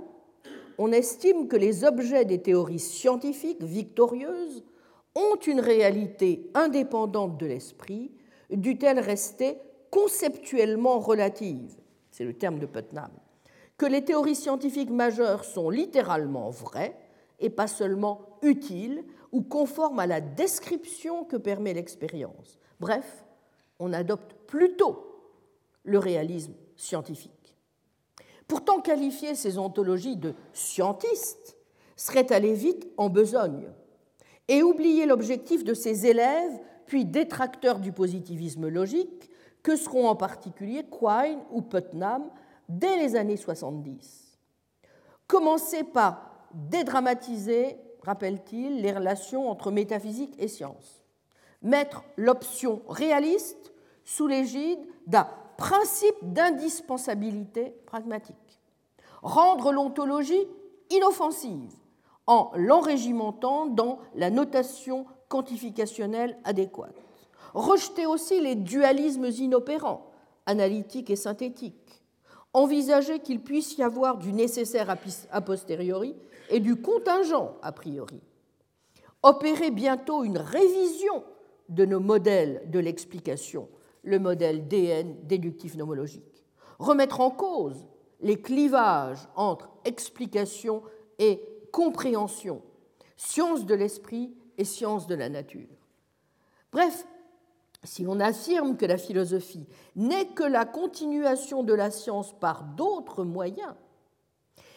on estime que les objets des théories scientifiques victorieuses ont une réalité indépendante de l'esprit, dût-elle rester conceptuellement relative C'est le terme de Putnam. Que les théories scientifiques majeures sont littéralement vraies et pas seulement utiles ou conformes à la description que permet l'expérience. Bref, on adopte plutôt le réalisme scientifique. Pourtant, qualifier ces ontologies de scientistes serait aller vite en besogne et oublier l'objectif de ses élèves, puis détracteurs du positivisme logique, que seront en particulier Quine ou Putnam dès les années 70. Commencer par dédramatiser, rappelle-t-il, les relations entre métaphysique et science. Mettre l'option réaliste sous l'égide d'un principe d'indispensabilité pragmatique. Rendre l'ontologie inoffensive en l'enrégimentant dans la notation quantificationnelle adéquate. Rejeter aussi les dualismes inopérants, analytiques et synthétiques. Envisager qu'il puisse y avoir du nécessaire a posteriori et du contingent a priori. Opérer bientôt une révision de nos modèles de l'explication, le modèle DN déductif nomologique. Remettre en cause les clivages entre explication et compréhension, science de l'esprit et science de la nature. Bref, si on affirme que la philosophie n'est que la continuation de la science par d'autres moyens,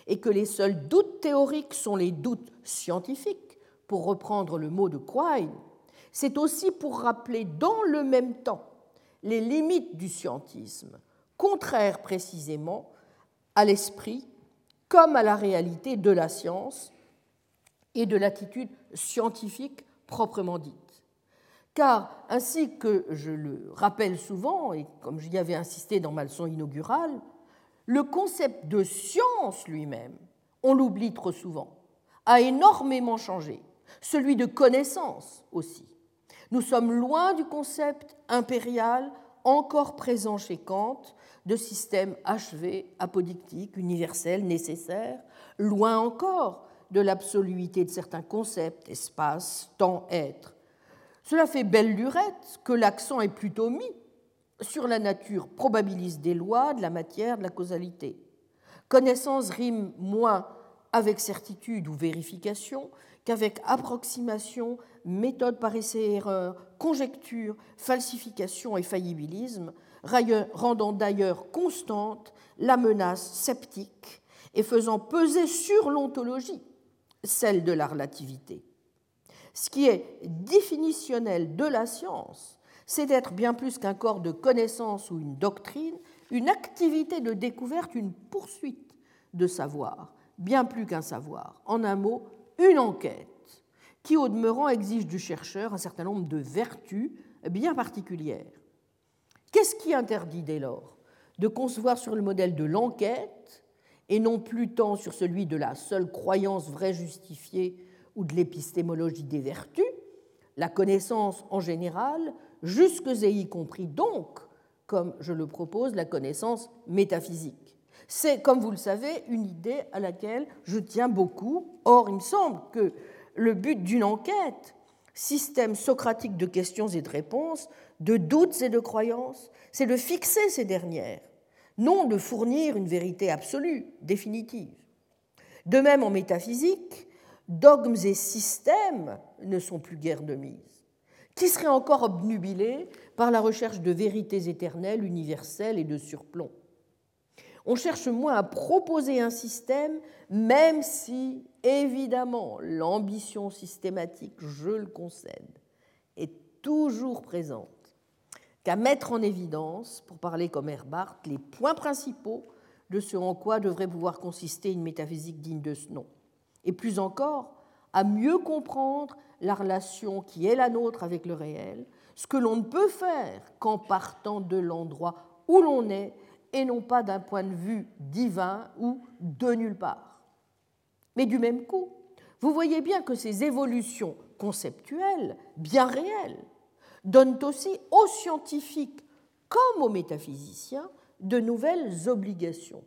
et que les seuls doutes théoriques sont les doutes scientifiques, pour reprendre le mot de Quine, c'est aussi pour rappeler dans le même temps les limites du scientisme, contraires précisément à l'esprit comme à la réalité de la science et de l'attitude scientifique proprement dite. Car, ainsi que je le rappelle souvent, et comme j'y avais insisté dans ma leçon inaugurale, le concept de science lui-même, on l'oublie trop souvent, a énormément changé, celui de connaissance aussi. Nous sommes loin du concept impérial encore présent chez Kant de système achevé, apodictique, universel, nécessaire, loin encore de l'absoluité de certains concepts, espace, temps, être. Cela fait belle lurette que l'accent est plutôt mis sur la nature probabiliste des lois, de la matière, de la causalité. Connaissance rime moins avec certitude ou vérification qu'avec approximation, méthode par essai-erreur, conjecture, falsification et faillibilisme, rendant d'ailleurs constante la menace sceptique et faisant peser sur l'ontologie celle de la relativité. Ce qui est définitionnel de la science, c'est d'être bien plus qu'un corps de connaissance ou une doctrine, une activité de découverte, une poursuite de savoir, bien plus qu'un savoir. En un mot, une enquête qui, au demeurant, exige du chercheur un certain nombre de vertus bien particulières. Qu'est-ce qui interdit dès lors de concevoir sur le modèle de l'enquête et non plus tant sur celui de la seule croyance vraie justifiée ou de l'épistémologie des vertus, la connaissance en général, jusque et y compris donc, comme je le propose, la connaissance métaphysique. C'est, comme vous le savez, une idée à laquelle je tiens beaucoup. Or, il me semble que le but d'une enquête, système socratique de questions et de réponses, de doutes et de croyances, c'est de fixer ces dernières, non de fournir une vérité absolue, définitive. De même, en métaphysique, dogmes et systèmes ne sont plus guère de mise. Qui serait encore obnubilé par la recherche de vérités éternelles, universelles et de surplomb? On cherche moins à proposer un système, même si, évidemment, l'ambition systématique, je le concède, est toujours présente, qu'à mettre en évidence, pour parler comme Herbart, les points principaux de ce en quoi devrait pouvoir consister une métaphysique digne de ce nom et plus encore à mieux comprendre la relation qui est la nôtre avec le réel, ce que l'on ne peut faire qu'en partant de l'endroit où l'on est et non pas d'un point de vue divin ou de nulle part. Mais du même coup, vous voyez bien que ces évolutions conceptuelles, bien réelles, donnent aussi aux scientifiques comme aux métaphysiciens de nouvelles obligations.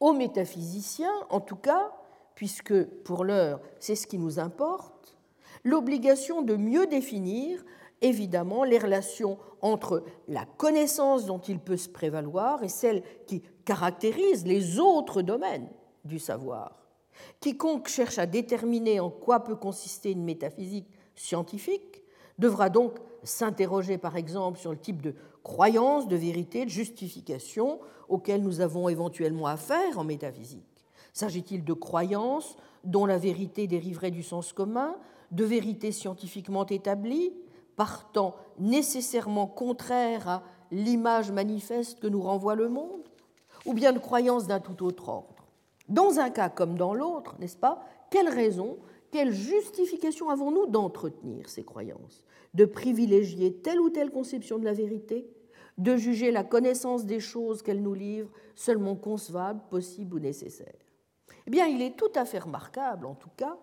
Aux métaphysiciens, en tout cas, puisque pour l'heure c'est ce qui nous importe, l'obligation de mieux définir évidemment les relations entre la connaissance dont il peut se prévaloir et celle qui caractérise les autres domaines du savoir. Quiconque cherche à déterminer en quoi peut consister une métaphysique scientifique devra donc s'interroger par exemple sur le type de croyance, de vérité, de justification auxquelles nous avons éventuellement affaire en métaphysique. S'agit-il de croyances dont la vérité dériverait du sens commun, de vérités scientifiquement établies, partant nécessairement contraires à l'image manifeste que nous renvoie le monde, ou bien de croyances d'un tout autre ordre? Dans un cas comme dans l'autre, n'est-ce pas? Quelle raison, quelle justification avons-nous d'entretenir ces croyances De privilégier telle ou telle conception de la vérité De juger la connaissance des choses qu'elle nous livre seulement concevable, possible ou nécessaire? Eh bien, il est tout à fait remarquable, en tout cas,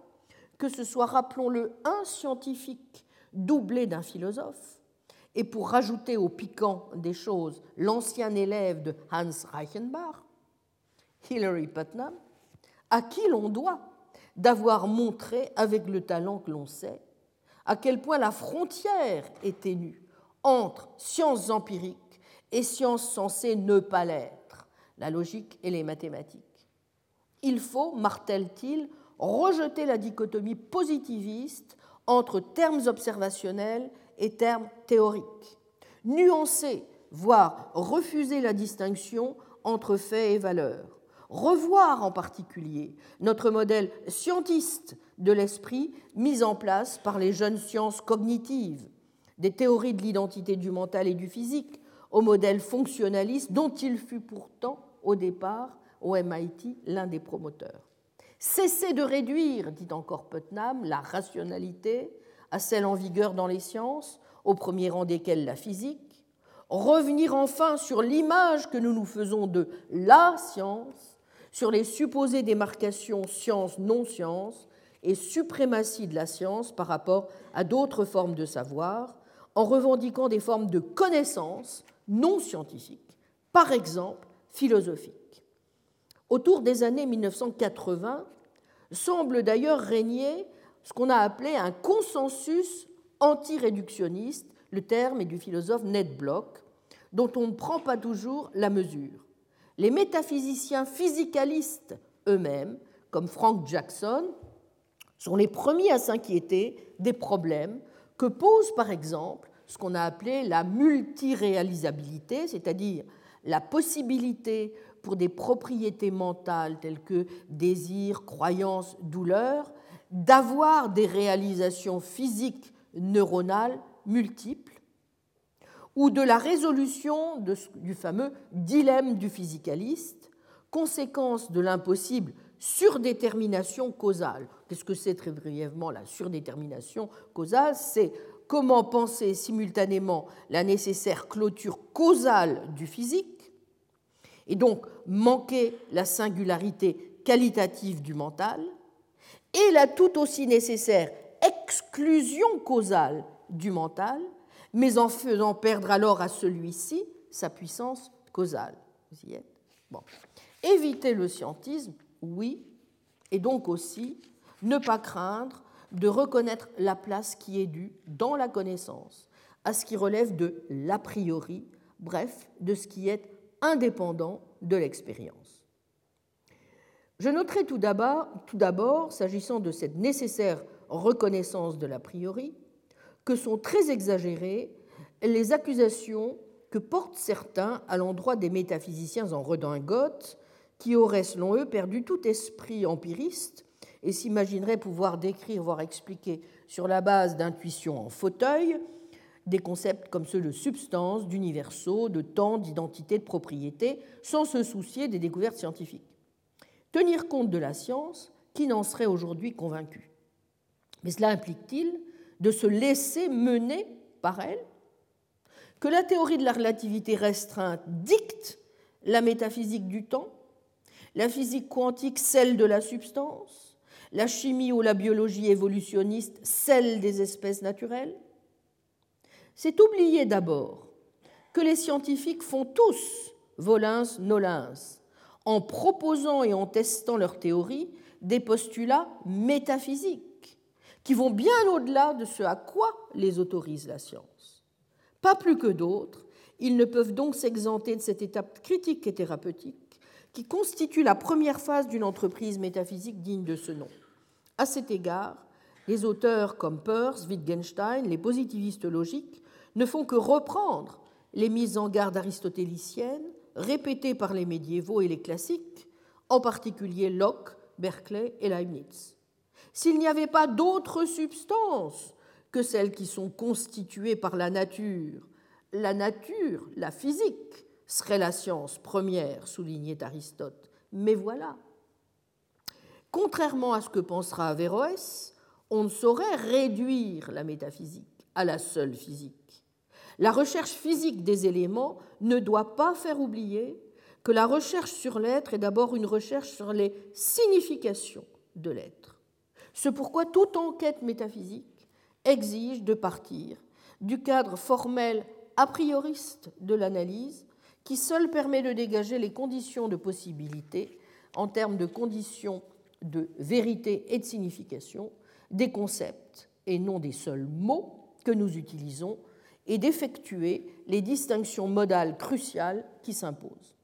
que ce soit, rappelons-le, un scientifique doublé d'un philosophe, et pour rajouter au piquant des choses, l'ancien élève de Hans Reichenbach, Hilary Putnam, à qui l'on doit d'avoir montré, avec le talent que l'on sait, à quel point la frontière est ténue entre sciences empiriques et sciences censées ne pas l'être, la logique et les mathématiques. Il faut, martèle-t-il, rejeter la dichotomie positiviste entre termes observationnels et termes théoriques, nuancer, voire refuser la distinction entre faits et valeurs, revoir en particulier notre modèle scientiste de l'esprit mis en place par les jeunes sciences cognitives, des théories de l'identité du mental et du physique au modèle fonctionnaliste dont il fut pourtant au départ au MIT l'un des promoteurs. Cesser de réduire, dit encore Putnam, la rationalité à celle en vigueur dans les sciences, au premier rang desquelles la physique, revenir enfin sur l'image que nous nous faisons de la science, sur les supposées démarcations science-non-science et suprématie de la science par rapport à d'autres formes de savoir, en revendiquant des formes de connaissance non scientifiques, par exemple philosophiques. Autour des années 1980, semble d'ailleurs régner ce qu'on a appelé un consensus anti-réductionniste, le terme est du philosophe Ned Block, dont on ne prend pas toujours la mesure. Les métaphysiciens physicalistes eux-mêmes, comme Frank Jackson, sont les premiers à s'inquiéter des problèmes que pose par exemple ce qu'on a appelé la multiréalisabilité, c'est-à-dire la possibilité pour des propriétés mentales telles que désir, croyance, douleur, d'avoir des réalisations physiques neuronales multiples, ou de la résolution du fameux dilemme du physicaliste, conséquence de l'impossible surdétermination causale. Qu'est-ce que c'est très brièvement la surdétermination causale? C'est comment penser simultanément la nécessaire clôture causale du physique et donc manquer la singularité qualitative du mental, et la tout aussi nécessaire exclusion causale du mental, mais en faisant perdre alors à celui-ci sa puissance causale. Vous y êtes bon. Éviter le scientisme, oui, et donc aussi ne pas craindre de reconnaître la place qui est due dans la connaissance à ce qui relève de l'a priori, bref, de ce qui est indépendant de l'expérience. Je noterai tout d'abord, s'agissant de cette nécessaire reconnaissance de l'a priori, que sont très exagérées les accusations que portent certains à l'endroit des métaphysiciens en redingote, qui auraient, selon eux, perdu tout esprit empiriste et s'imagineraient pouvoir décrire, voire expliquer, sur la base d'intuitions en fauteuil, des concepts comme ceux de substance, d'universaux, de temps, d'identité, de propriété, sans se soucier des découvertes scientifiques. Tenir compte de la science, qui n'en serait aujourd'hui convaincu Mais cela implique-t-il de se laisser mener par elle Que la théorie de la relativité restreinte dicte la métaphysique du temps La physique quantique celle de la substance La chimie ou la biologie évolutionniste celle des espèces naturelles. C'est oublier d'abord que les scientifiques font tous volens nolens en proposant et en testant leurs théories des postulats métaphysiques qui vont bien au-delà de ce à quoi les autorise la science. Pas plus que d'autres, ils ne peuvent donc s'exenter de cette étape critique et thérapeutique qui constitue la première phase d'une entreprise métaphysique digne de ce nom. À cet égard, les auteurs comme Peirce, Wittgenstein, les positivistes logiques ne font que reprendre les mises en garde aristotéliciennes répétées par les médiévaux et les classiques, en particulier Locke, Berkeley et Leibniz. S'il n'y avait pas d'autres substances que celles qui sont constituées par la nature, la nature, la physique, serait la science première, soulignait Aristote. Mais voilà. Contrairement à ce que pensera Averroès, on ne saurait réduire la métaphysique à la seule physique. La recherche physique des éléments ne doit pas faire oublier que la recherche sur l'être est d'abord une recherche sur les significations de l'être. C'est pourquoi toute enquête métaphysique exige de partir du cadre formel a prioriste de l'analyse qui seul permet de dégager les conditions de possibilité en termes de conditions de vérité et de signification des concepts et non des seuls mots que nous utilisons et d'effectuer les distinctions modales cruciales qui s'imposent.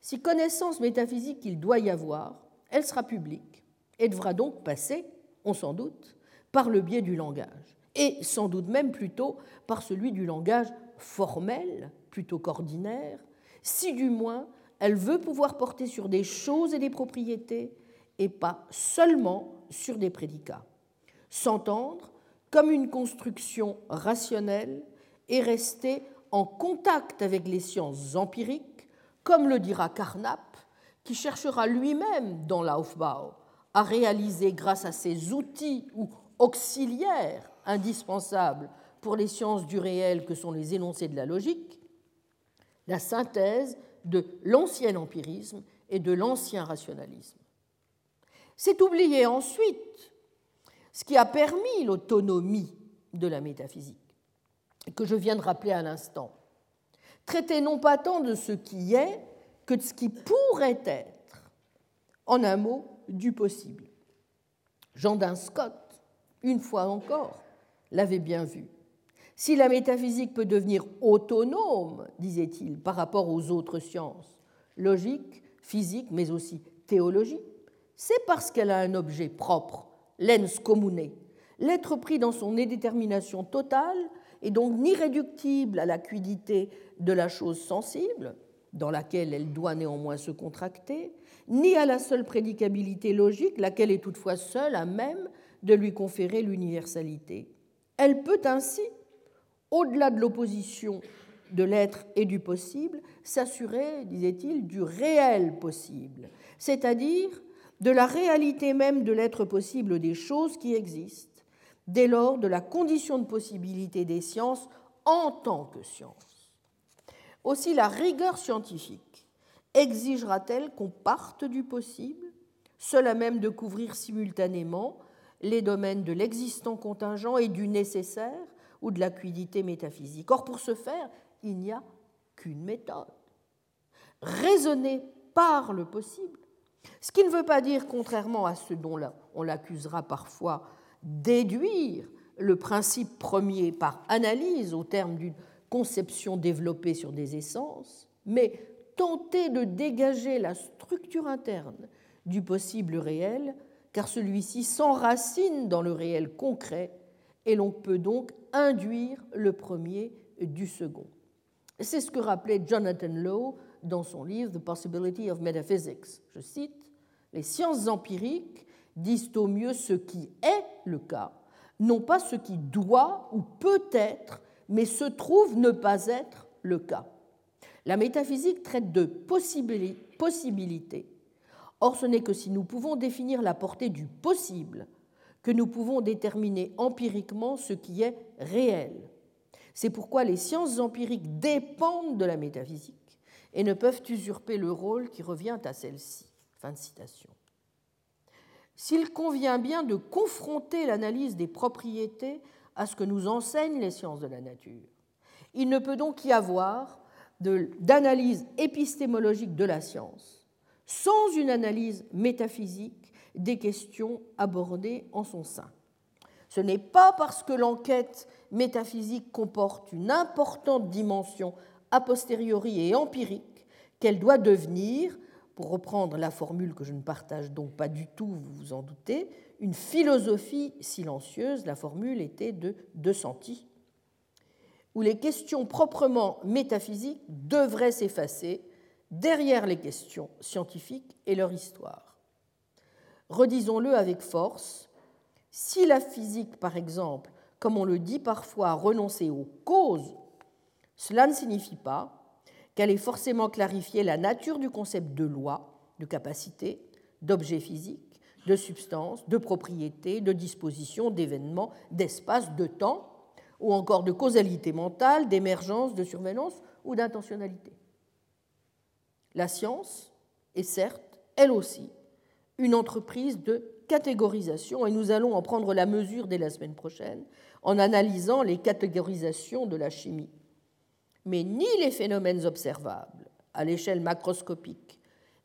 Si connaissance métaphysique il doit y avoir, elle sera publique et devra donc passer, on s'en doute, par le biais du langage, et sans doute même plutôt par celui du langage formel plutôt qu'ordinaire, si du moins Elle veut pouvoir porter sur des choses et des propriétés et pas seulement sur des prédicats. S'entendre comme une construction rationnelle et rester en contact avec les sciences empiriques, comme le dira Carnap, qui cherchera lui-même dans l'Aufbau à réaliser grâce à ses outils ou auxiliaires indispensables pour les sciences du réel que sont les énoncés de la logique, la synthèse de l'ancien empirisme et de l'ancien rationalisme. C'est oublier ensuite ce qui a permis l'autonomie de la métaphysique, que je viens de rappeler à l'instant. Traiter non pas tant de ce qui est que de ce qui pourrait être, en un mot, du possible. Scott, une fois encore, l'avait bien vu. Si la métaphysique peut devenir autonome, disait-il, par rapport aux autres sciences, logique, physique, mais aussi théologie, c'est parce qu'elle a un objet propre, l'ens commune, l'être pris dans son indétermination totale et donc ni réductible à la cuidité de la chose sensible, dans laquelle elle doit néanmoins se contracter, ni à la seule prédicabilité logique, laquelle est toutefois seule à même de lui conférer l'universalité. Elle peut ainsi, au-delà de l'opposition de l'être et du possible, s'assurer, disait-il, du réel possible, c'est-à-dire de la réalité même de l'être possible des choses qui existent, dès lors de la condition de possibilité des sciences en tant que sciences. Aussi la rigueur scientifique exigera-t-elle qu'on parte du possible, seul à même de couvrir simultanément les domaines de l'existant contingent et du nécessaire ou de l'acuité métaphysique? Or, pour ce faire, il n'y a qu'une méthode. Raisonner par le possible ce qui ne veut pas dire, contrairement à ce dont on l'accusera parfois, déduire le principe premier par analyse au terme d'une conception développée sur des essences, mais tenter de dégager la structure interne du possible réel, car celui-ci s'enracine dans le réel concret et l'on peut donc induire le premier du second. C'est ce que rappelait Jonathan Lowe dans son livre The Possibility of Metaphysics. Je cite Les sciences empiriques disent au mieux ce qui est le cas, non pas ce qui doit ou peut être, mais se trouve ne pas être le cas. La métaphysique traite de possibilités. Or, ce n'est que si nous pouvons définir la portée du possible que nous pouvons déterminer empiriquement ce qui est réel. C'est pourquoi les sciences empiriques dépendent de la métaphysique et ne peuvent usurper le rôle qui revient à celle-ci. Fin de citation. S'il convient bien de confronter l'analyse des propriétés à ce que nous enseignent les sciences de la nature, il ne peut donc y avoir d'analyse épistémologique de la science sans une analyse métaphysique des questions abordées en son sein. Ce n'est pas parce que l'enquête métaphysique comporte une importante dimension a posteriori et empirique qu'elle doit devenir, pour reprendre la formule que je ne partage donc pas du tout, vous vous en doutez, une philosophie silencieuse, la formule était de De Santi, où les questions proprement métaphysiques devraient s'effacer derrière les questions scientifiques et leur histoire. Redisons-le avec force, si la physique, par exemple, comme on le dit parfois, a aux causes cela ne signifie pas qu'elle ait forcément clarifié la nature du concept de loi, de capacité, d'objet physique, de substance, de propriété, de disposition, d'événement, d'espace, de temps, ou encore de causalité mentale, d'émergence, de surveillance ou d'intentionnalité. La science est certes, elle aussi, une entreprise de catégorisation, et nous allons en prendre la mesure dès la semaine prochaine en analysant les catégorisations de la chimie mais ni les phénomènes observables à l'échelle macroscopique,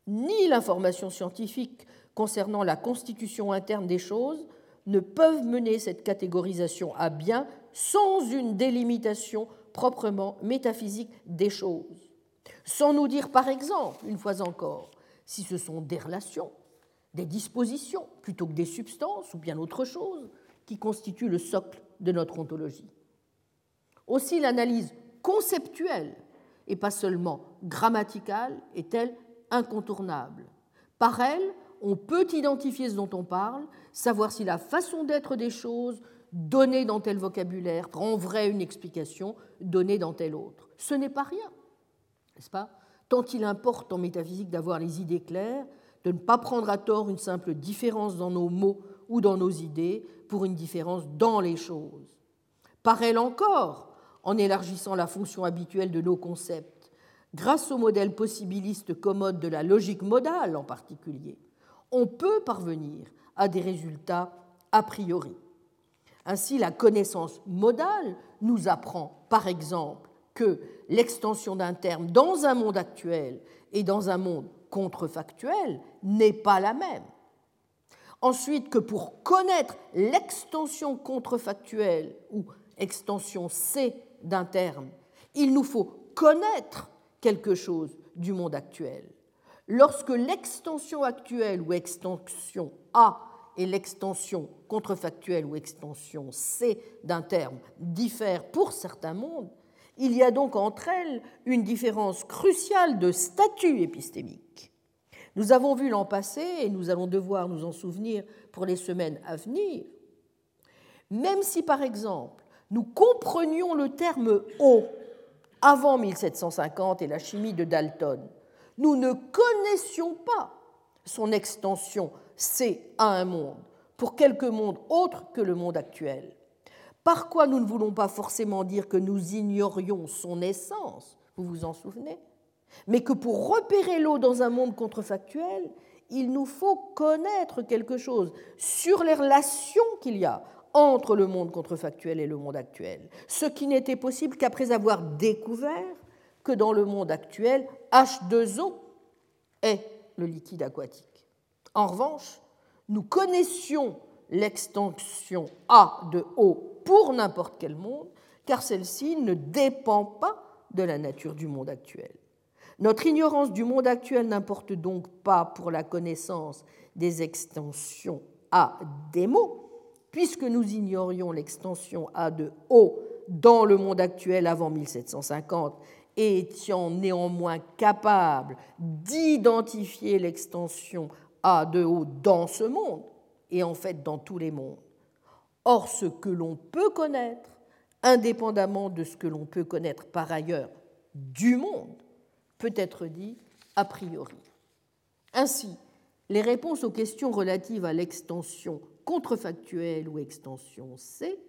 ni l'information scientifique concernant la constitution interne des choses ne peuvent mener cette catégorisation à bien sans une délimitation proprement métaphysique des choses. Sans nous dire, par exemple, une fois encore, si ce sont des relations, des dispositions, plutôt que des substances ou bien autre chose, qui constituent le socle de notre ontologie. Aussi l'analyse conceptuelle et pas seulement grammaticale est-elle incontournable? Par elle, on peut identifier ce dont on parle, savoir si la façon d'être des choses donnée dans tel vocabulaire rend vrai une explication donnée dans tel autre. Ce n'est pas rien, n'est-ce pas? Tant il importe en métaphysique d'avoir les idées claires, de ne pas prendre à tort une simple différence dans nos mots ou dans nos idées pour une différence dans les choses. Par elle encore, en élargissant la fonction habituelle de nos concepts, grâce au modèle possibiliste commode de la logique modale en particulier, on peut parvenir à des résultats a priori. Ainsi, la connaissance modale nous apprend, par exemple, que l'extension d'un terme dans un monde actuel et dans un monde contrefactuel n'est pas la même. Ensuite, que pour connaître l'extension contrefactuelle ou extension C d'un terme, il nous faut connaître quelque chose du monde actuel. Lorsque l'extension actuelle ou extension A et l'extension contrefactuelle ou extension C d'un terme diffèrent pour certains mondes, il y a donc entre elles une différence cruciale de statut épistémique. Nous avons vu l'an passé, et nous allons devoir nous en souvenir pour les semaines à venir, même si par exemple nous comprenions le terme eau avant 1750 et la chimie de Dalton, nous ne connaissions pas son extension C à un monde, pour quelque monde autre que le monde actuel. Par quoi nous ne voulons pas forcément dire que nous ignorions son essence, vous vous en souvenez, mais que pour repérer l'eau dans un monde contrefactuel, il nous faut connaître quelque chose sur les relations qu'il y a entre le monde contrefactuel et le monde actuel, ce qui n'était possible qu'après avoir découvert que dans le monde actuel, H2O est le liquide aquatique. En revanche, nous connaissions l'extension A de O pour n'importe quel monde, car celle-ci ne dépend pas de la nature du monde actuel. Notre ignorance du monde actuel n'importe donc pas pour la connaissance des extensions A des mots, puisque nous ignorions l'extension A de O dans le monde actuel avant 1750 et étions néanmoins capables d'identifier l'extension A de O dans ce monde, et en fait dans tous les mondes. Or, ce que l'on peut connaître, indépendamment de ce que l'on peut connaître par ailleurs du monde, peut être dit a priori. Ainsi, les réponses aux questions relatives à l'extension contrefactuelle ou extension C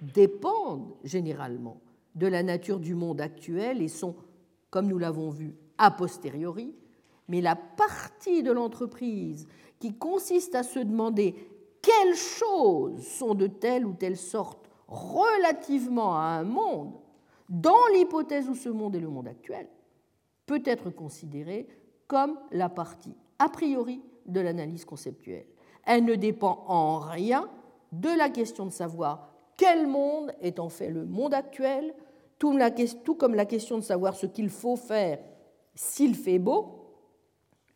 dépendent généralement de la nature du monde actuel et sont, comme nous l'avons vu, a posteriori, mais la partie de l'entreprise qui consiste à se demander quelles choses sont de telle ou telle sorte relativement à un monde, dans l'hypothèse où ce monde est le monde actuel, peut être considérée comme la partie a priori de l'analyse conceptuelle. Elle ne dépend en rien de la question de savoir quel monde est en fait le monde actuel, tout, comme la question de savoir ce qu'il faut faire s'il fait beau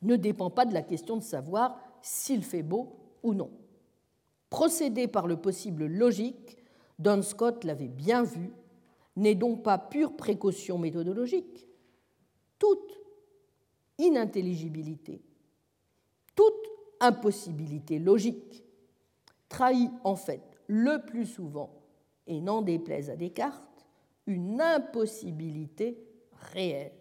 ne dépend pas de la question de savoir s'il fait beau ou non. Procéder par le possible logique, Don Scott l'avait bien vu, n'est donc pas pure précaution méthodologique. Toute inintelligibilité, toute impossibilité logique trahit en fait le plus souvent, et n'en déplaise à Descartes, une impossibilité réelle.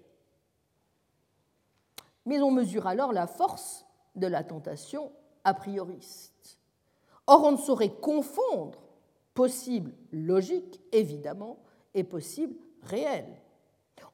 Mais on mesure alors la force de la tentation a prioriste. Or, on ne saurait confondre possible logique, évidemment, et possible réel.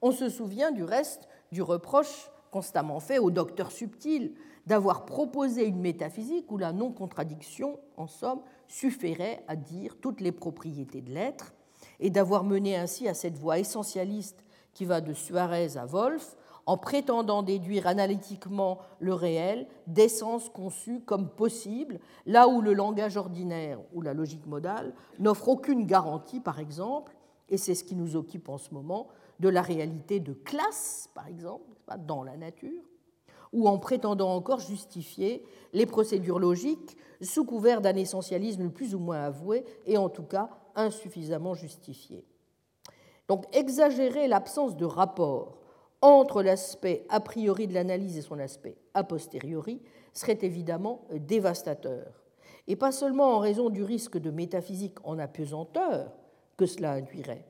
On se souvient du reste du reproche constamment fait au docteur subtil d'avoir proposé une métaphysique où la non-contradiction, en somme, suffirait à dire toutes les propriétés de l'être, et d'avoir mené ainsi à cette voie essentialiste qui va de Suarez à Wolff, en prétendant déduire analytiquement le réel d'essence conçue comme possible, là où le langage ordinaire ou la logique modale n'offre aucune garantie, par exemple, et c'est ce qui nous occupe en ce moment, de la réalité de classe, par exemple, dans la nature, ou en prétendant encore justifier les procédures logiques sous couvert d'un essentialisme plus ou moins avoué et en tout cas insuffisamment justifié. Donc exagérer l'absence de rapport entre l'aspect a priori de l'analyse et son aspect a posteriori serait évidemment dévastateur, et pas seulement en raison du risque de métaphysique en apesanteur que cela induirait,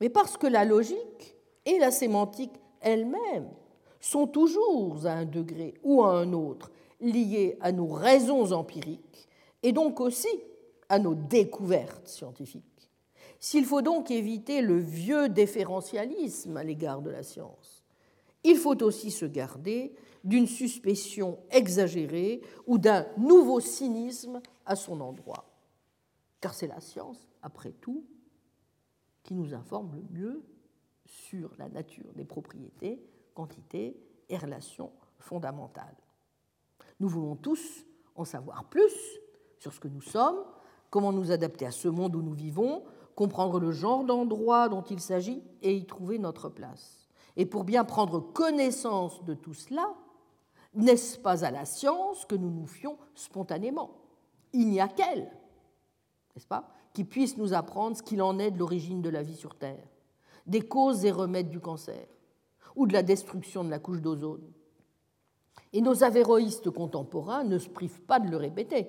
mais parce que la logique et la sémantique elles-mêmes sont toujours à un degré ou à un autre liées à nos raisons empiriques et donc aussi à nos découvertes scientifiques. S'il faut donc éviter le vieux déférentialisme à l'égard de la science, il faut aussi se garder d'une suspicion exagérée ou d'un nouveau cynisme à son endroit. Car c'est la science, après tout, qui nous informe le mieux sur la nature des propriétés, quantités et relations fondamentales. Nous voulons tous en savoir plus sur ce que nous sommes, comment nous adapter à ce monde où nous vivons, comprendre le genre d'endroit dont il s'agit et y trouver notre place. Et pour bien prendre connaissance de tout cela, n'est-ce pas à la science que nous nous fions spontanément? Il n'y a qu'elle, n'est-ce pas, qui puisse nous apprendre ce qu'il en est de l'origine de la vie sur Terre des causes et remèdes du cancer ou de la destruction de la couche d'ozone. Et nos avéroïstes contemporains ne se privent pas de le répéter.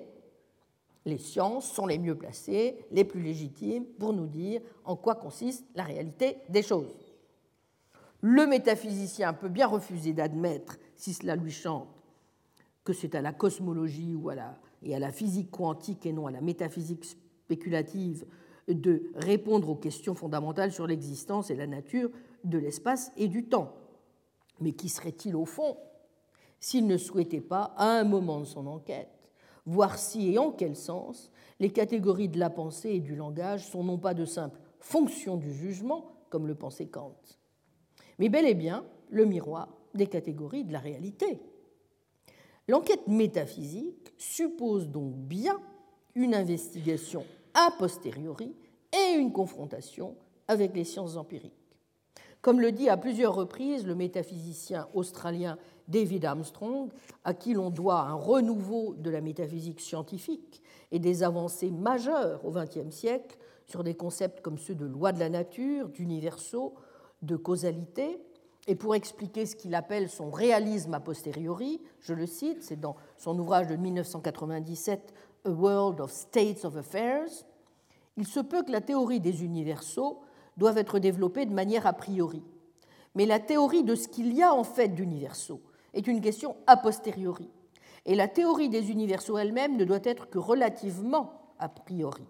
Les sciences sont les mieux placées, les plus légitimes pour nous dire en quoi consiste la réalité des choses. Le métaphysicien peut bien refuser d'admettre, si cela lui chante, que c'est à la cosmologie et à la physique quantique et non à la métaphysique spéculative de répondre aux questions fondamentales sur l'existence et la nature de l'espace et du temps. Mais qui serait-il au fond s'il ne souhaitait pas, à un moment de son enquête, voir si et en quel sens les catégories de la pensée et du langage sont non pas de simples fonctions du jugement, comme le pensait Kant, mais bel et bien le miroir des catégories de la réalité. L'enquête métaphysique suppose donc bien une investigation a posteriori et une confrontation avec les sciences empiriques. Comme le dit à plusieurs reprises le métaphysicien australien David Armstrong, à qui l'on doit un renouveau de la métaphysique scientifique et des avancées majeures au XXe siècle sur des concepts comme ceux de loi de la nature, d'universaux, de causalité, et pour expliquer ce qu'il appelle son réalisme a posteriori, je le cite, c'est dans son ouvrage de 1997 a World of States of Affairs, il se peut que la théorie des universaux doive être développée de manière a priori. Mais la théorie de ce qu'il y a en fait d'universaux est une question a posteriori. Et la théorie des universaux elle-même ne doit être que relativement a priori.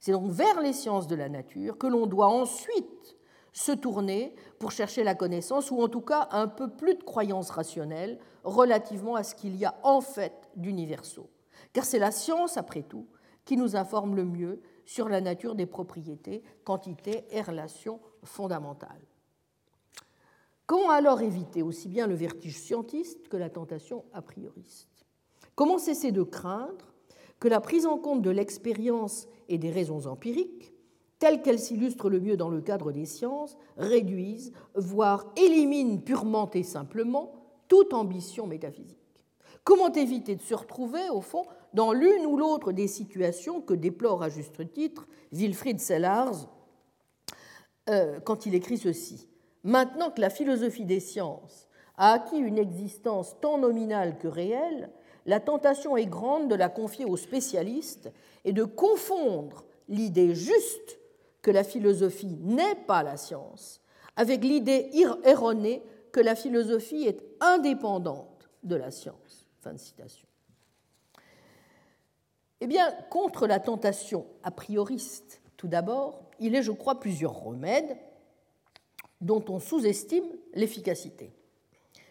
C'est donc vers les sciences de la nature que l'on doit ensuite se tourner pour chercher la connaissance, ou en tout cas un peu plus de croyance rationnelle relativement à ce qu'il y a en fait d'universaux car c'est la science, après tout, qui nous informe le mieux sur la nature des propriétés, quantités et relations fondamentales. Comment alors éviter aussi bien le vertige scientiste que la tentation a prioriste? Comment cesser de craindre que la prise en compte de l'expérience et des raisons empiriques, telles qu'elles s'illustrent le mieux dans le cadre des sciences, réduise, voire élimine purement et simplement toute ambition métaphysique? Comment éviter de se retrouver, au fond, dans l'une ou l'autre des situations que déplore à juste titre Wilfried Sellars euh, quand il écrit ceci Maintenant que la philosophie des sciences a acquis une existence tant nominale que réelle, la tentation est grande de la confier aux spécialistes et de confondre l'idée juste que la philosophie n'est pas la science avec l'idée erronée que la philosophie est indépendante de la science de citation. Eh bien, contre la tentation a prioriste, tout d'abord, il est, je crois, plusieurs remèdes dont on sous-estime l'efficacité.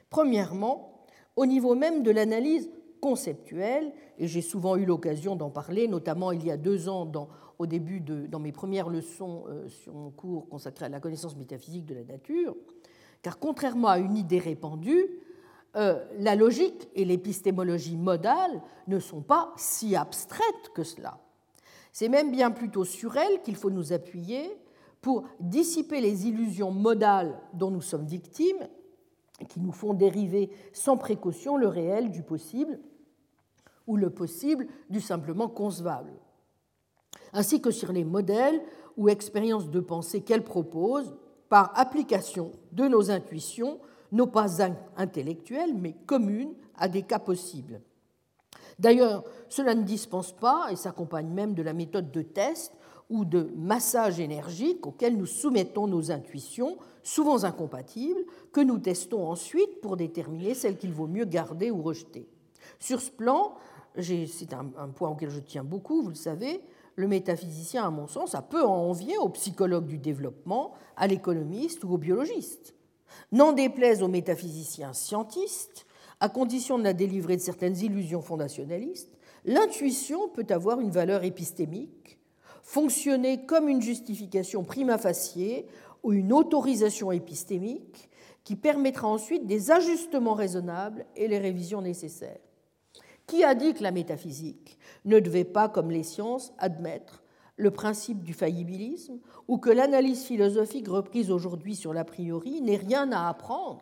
Premièrement, au niveau même de l'analyse conceptuelle, et j'ai souvent eu l'occasion d'en parler, notamment il y a deux ans au début de, dans mes premières leçons euh, sur mon cours consacré à la connaissance métaphysique de la nature, car contrairement à une idée répandue, la logique et l'épistémologie modale ne sont pas si abstraites que cela. C'est même bien plutôt sur elles qu'il faut nous appuyer pour dissiper les illusions modales dont nous sommes victimes, qui nous font dériver sans précaution le réel du possible ou le possible du simplement concevable, ainsi que sur les modèles ou expériences de pensée qu'elles proposent par application de nos intuitions non pas intellectuelle, mais commune à des cas possibles. D'ailleurs, cela ne dispense pas, et s'accompagne même de la méthode de test ou de massage énergique auquel nous soumettons nos intuitions, souvent incompatibles, que nous testons ensuite pour déterminer celles qu'il vaut mieux garder ou rejeter. Sur ce plan, c'est un, point auquel je tiens beaucoup, vous le savez, le métaphysicien, à mon sens, a peu à envier au psychologue du développement, à l'économiste ou au biologiste. N'en déplaise aux métaphysiciens scientistes, à condition de la délivrer de certaines illusions fondationalistes, l'intuition peut avoir une valeur épistémique, fonctionner comme une justification prima facie ou une autorisation épistémique qui permettra ensuite des ajustements raisonnables et les révisions nécessaires. Qui a dit que la métaphysique ne devait pas, comme les sciences, admettre le principe du faillibilisme ou que l'analyse philosophique reprise aujourd'hui sur l'a priori n'ait rien à apprendre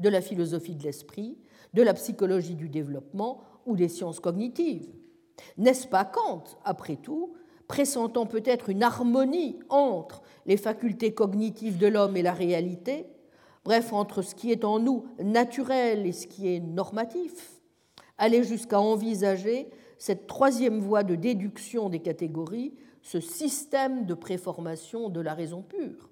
de la philosophie de l'esprit, de la psychologie du développement ou des sciences cognitives. N'est-ce pas Kant, après tout, pressentant peut-être une harmonie entre les facultés cognitives de l'homme et la réalité, bref, entre ce qui est en nous naturel et ce qui est normatif, aller jusqu'à envisager cette troisième voie de déduction des catégories, ce système de préformation de la raison pure.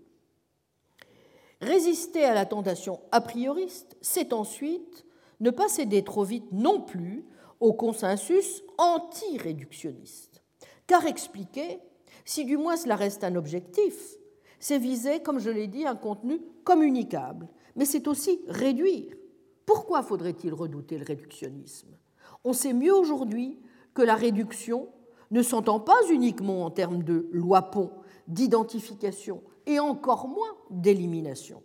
Résister à la tentation a prioriste, c'est ensuite ne pas céder trop vite non plus au consensus anti-réductionniste. Car expliquer, si du moins cela reste un objectif, c'est viser, comme je l'ai dit, un contenu communicable, mais c'est aussi réduire. Pourquoi faudrait-il redouter le réductionnisme? On sait mieux aujourd'hui que la réduction ne s'entend pas uniquement en termes de loi pont, d'identification et encore moins d'élimination.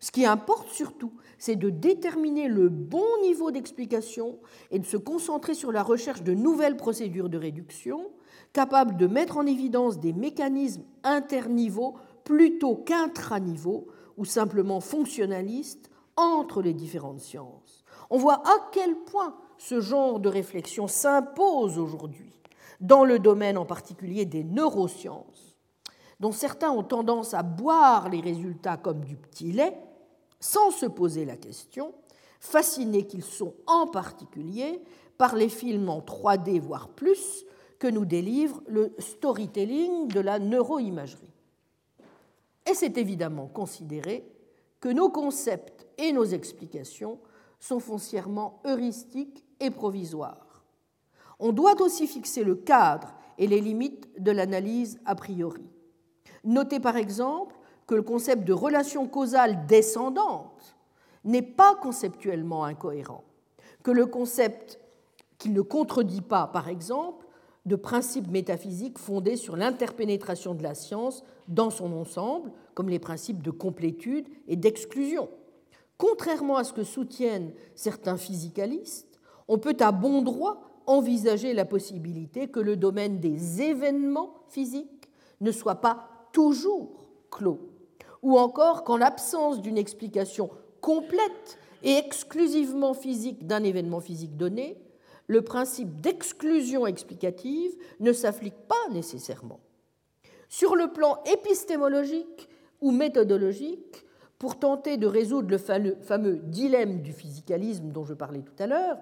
Ce qui importe surtout, c'est de déterminer le bon niveau d'explication et de se concentrer sur la recherche de nouvelles procédures de réduction capables de mettre en évidence des mécanismes interniveaux plutôt qu'intraniveaux ou simplement fonctionnalistes entre les différentes sciences. On voit à quel point ce genre de réflexion s'impose aujourd'hui, dans le domaine en particulier des neurosciences, dont certains ont tendance à boire les résultats comme du petit lait, sans se poser la question, fascinés qu'ils sont en particulier par les films en 3D, voire plus, que nous délivre le storytelling de la neuroimagerie. Et c'est évidemment considéré que nos concepts et nos explications sont foncièrement heuristiques et provisoires. On doit aussi fixer le cadre et les limites de l'analyse a priori. Notez par exemple que le concept de relation causale descendante n'est pas conceptuellement incohérent, que le concept qu'il ne contredit pas, par exemple, de principes métaphysiques fondés sur l'interpénétration de la science dans son ensemble, comme les principes de complétude et d'exclusion. Contrairement à ce que soutiennent certains physicalistes, on peut à bon droit envisager la possibilité que le domaine des événements physiques ne soit pas toujours clos, ou encore qu'en l'absence d'une explication complète et exclusivement physique d'un événement physique donné, le principe d'exclusion explicative ne s'applique pas nécessairement. Sur le plan épistémologique ou méthodologique, pour tenter de résoudre le fameux dilemme du physicalisme dont je parlais tout à l'heure,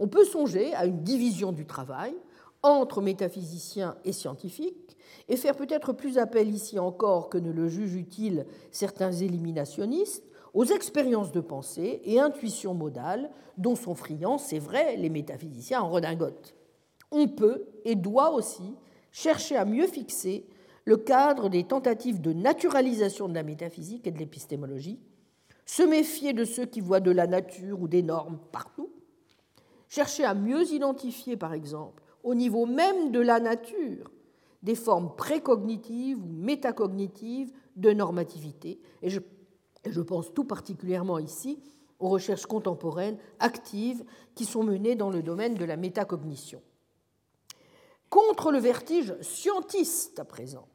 on peut songer à une division du travail entre métaphysiciens et scientifiques et faire peut-être plus appel ici encore que ne le jugent utile certains éliminationnistes aux expériences de pensée et intuition modale dont sont friands, c'est vrai, les métaphysiciens en redingote. On peut et doit aussi chercher à mieux fixer le cadre des tentatives de naturalisation de la métaphysique et de l'épistémologie, se méfier de ceux qui voient de la nature ou des normes partout, chercher à mieux identifier, par exemple, au niveau même de la nature, des formes précognitives ou métacognitives de normativité. Et je, pense tout particulièrement ici aux recherches contemporaines actives qui sont menées dans le domaine de la métacognition. Contre le vertige scientiste à présent,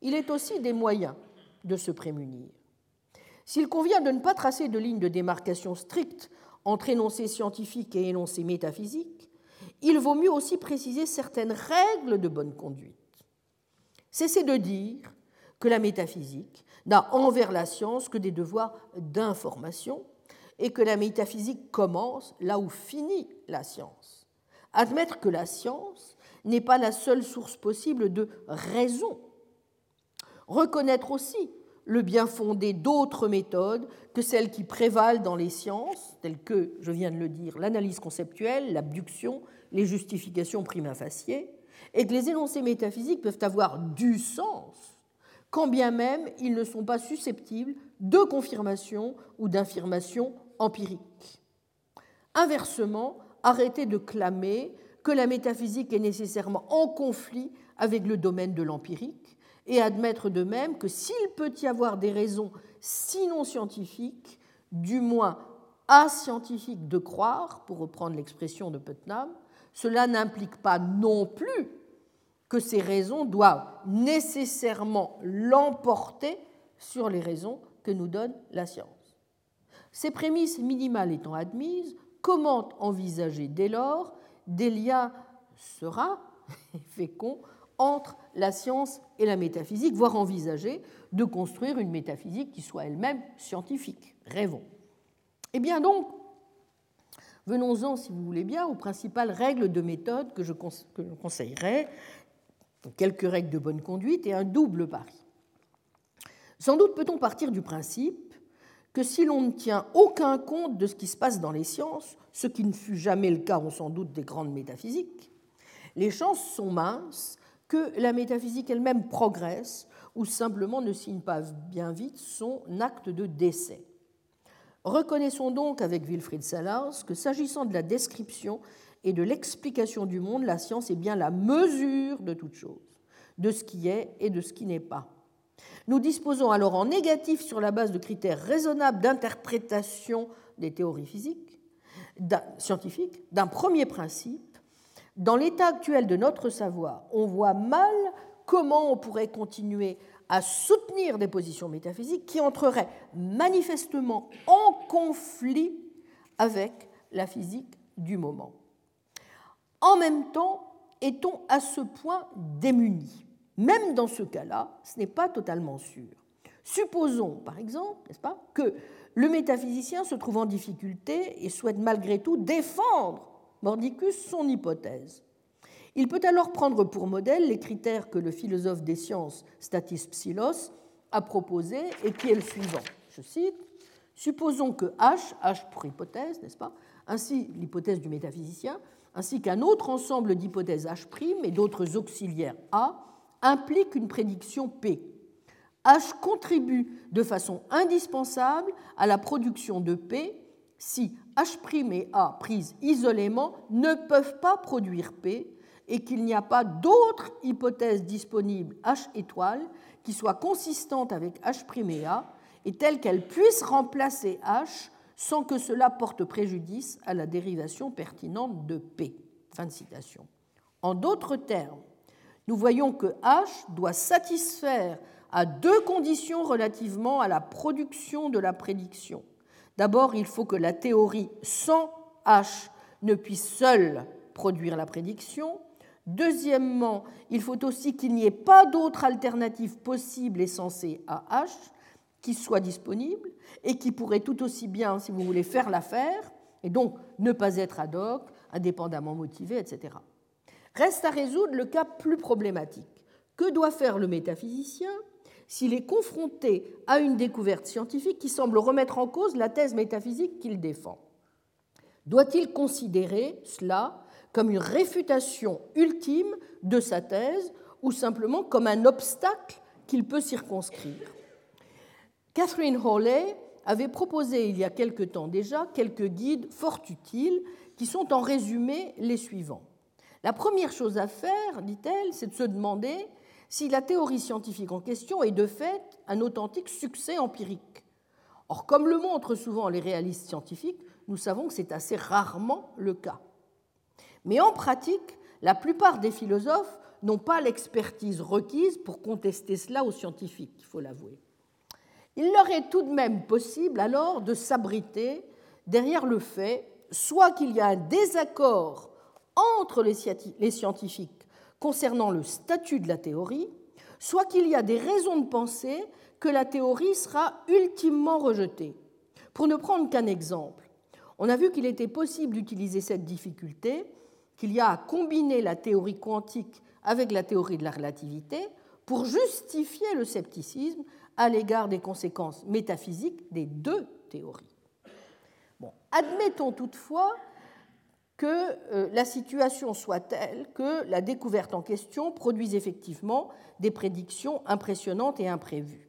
il est aussi des moyens de se prémunir. S'il convient de ne pas tracer de ligne de démarcation stricte entre énoncés scientifiques et énoncés métaphysiques, il vaut mieux aussi préciser certaines règles de bonne conduite. Cessez de dire que la métaphysique n'a envers la science que des devoirs d'information et que la métaphysique commence là où finit la science. Admettre que la science n'est pas la seule source possible de raison. Reconnaître aussi le bien fondé d'autres méthodes que celles qui prévalent dans les sciences, telles que, je viens de le dire, l'analyse conceptuelle, l'abduction, les justifications prima facie, et que les énoncés métaphysiques peuvent avoir du sens, quand bien même ils ne sont pas susceptibles de confirmation ou d'infirmation empirique. Inversement, arrêter de clamer que la métaphysique est nécessairement en conflit avec le domaine de l'empirique et admettre de même que s'il peut y avoir des raisons sinon scientifiques, du moins ascientifiques de croire, pour reprendre l'expression de Putnam, cela n'implique pas non plus que ces raisons doivent nécessairement l'emporter sur les raisons que nous donne la science. Ces prémices minimales étant admises, comment envisager dès lors des liens sereins et entre la science et la métaphysique, voire envisager de construire une métaphysique qui soit elle-même scientifique. Rêvons. Eh bien donc, venons-en, si vous voulez bien, aux principales règles de méthode que je, conseillerais, quelques règles de bonne conduite et un double pari. Sans doute peut-on partir du principe que si l'on ne tient aucun compte de ce qui se passe dans les sciences, ce qui ne fut jamais le cas, on sans doute, des grandes métaphysiques, les chances sont minces que la métaphysique elle-même progresse ou simplement ne signe pas bien vite son acte de décès. Reconnaissons donc avec Wilfried Sellars que s'agissant de la description et de l'explication du monde, la science est bien la mesure de toute chose, de ce qui est et de ce qui n'est pas. Nous disposons alors en négatif sur la base de critères raisonnables d'interprétation des théories physiques, scientifiques, d'un premier principe. Dans l'état actuel de notre savoir, on voit mal comment on pourrait continuer à soutenir des positions métaphysiques qui entreraient manifestement en conflit avec la physique du moment. En même temps, est-on à ce point démunis même dans ce cas-là, ce n'est pas totalement sûr. Supposons, par exemple, n'est-ce pas, que le métaphysicien se trouve en difficulté et souhaite malgré tout défendre Mordicus son hypothèse. Il peut alors prendre pour modèle les critères que le philosophe des sciences Statis Psilos a proposés et qui est le suivant. Je cite Supposons que H, H pour hypothèse, n'est-ce pas, ainsi l'hypothèse du métaphysicien, ainsi qu'un autre ensemble d'hypothèses H' et d'autres auxiliaires A implique une prédiction P. H contribue de façon indispensable à la production de P si H' et A prises isolément ne peuvent pas produire P et qu'il n'y a pas d'autre hypothèse disponible H étoile qui soit consistante avec H' et A et telle qu'elle puisse remplacer H sans que cela porte préjudice à la dérivation pertinente de P. Fin de citation. En d'autres termes, nous voyons que H doit satisfaire à deux conditions relativement à la production de la prédiction. D'abord, il faut que la théorie sans H ne puisse seule produire la prédiction. Deuxièmement, il faut aussi qu'il n'y ait pas d'autre alternative possible et censée à H qui soit disponible et qui pourrait tout aussi bien, si vous voulez, faire l'affaire et donc ne pas être ad hoc, indépendamment motivé, etc. Reste à résoudre le cas plus problématique. Que doit faire le métaphysicien? S'il est confronté à une découverte scientifique qui semble remettre en cause la thèse métaphysique qu'il défend Doit-il considérer cela comme une réfutation ultime de sa thèse ou simplement comme un obstacle qu'il peut circonscrire? Catherine Hawley avait proposé il y a quelque temps déjà quelques guides fort utiles qui sont en résumé les suivants. La première chose à faire, dit-elle, c'est de se demander si la théorie scientifique en question est de fait un authentique succès empirique. Or, comme le montrent souvent les réalistes scientifiques, nous savons que c'est assez rarement le cas. Mais en pratique, la plupart des philosophes n'ont pas l'expertise requise pour contester cela aux scientifiques, il faut l'avouer. Il leur est tout de même possible alors de s'abriter derrière le fait soit qu'il y a un désaccord entre les scientifiques concernant le statut de la théorie, soit qu'il y a des raisons de penser que la théorie sera ultimement rejetée. Pour ne prendre qu'un exemple, on a vu qu'il était possible d'utiliser cette difficulté, qu'il y a à combiner la théorie quantique avec la théorie de la relativité pour justifier le scepticisme à l'égard des conséquences métaphysiques des deux théories. Admettons toutefois que euh, la situation soit telle que la découverte en question produise effectivement des prédictions impressionnantes et imprévues,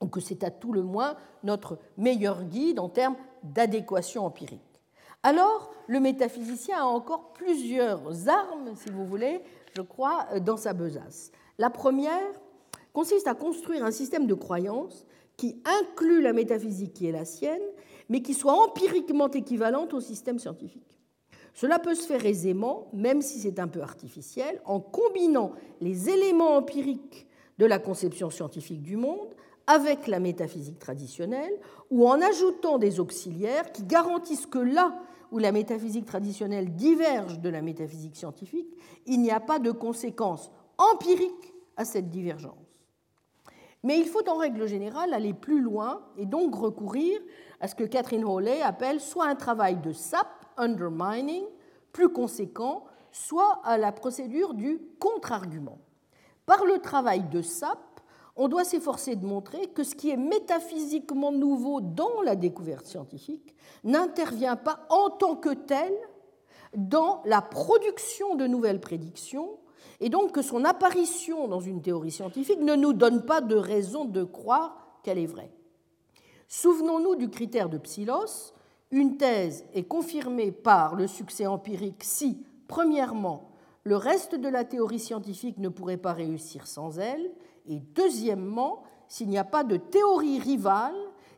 ou que c'est à tout le moins notre meilleur guide en termes d'adéquation empirique. Alors, le métaphysicien a encore plusieurs armes, si vous voulez, je crois, dans sa besace. La première consiste à construire un système de croyances qui inclut la métaphysique qui est la sienne, mais qui soit empiriquement équivalente au système scientifique. Cela peut se faire aisément, même si c'est un peu artificiel, en combinant les éléments empiriques de la conception scientifique du monde avec la métaphysique traditionnelle, ou en ajoutant des auxiliaires qui garantissent que là où la métaphysique traditionnelle diverge de la métaphysique scientifique, il n'y a pas de conséquences empiriques à cette divergence. Mais il faut en règle générale aller plus loin et donc recourir à ce que Catherine Hawley appelle soit un travail de SAP, undermining, plus conséquent, soit à la procédure du contre-argument. Par le travail de SAP, on doit s'efforcer de montrer que ce qui est métaphysiquement nouveau dans la découverte scientifique n'intervient pas en tant que tel dans la production de nouvelles prédictions, et donc que son apparition dans une théorie scientifique ne nous donne pas de raison de croire qu'elle est vraie. Souvenons-nous du critère de Psilos. Une thèse est confirmée par le succès empirique si, premièrement, le reste de la théorie scientifique ne pourrait pas réussir sans elle, et deuxièmement, s'il n'y a pas de théorie rivale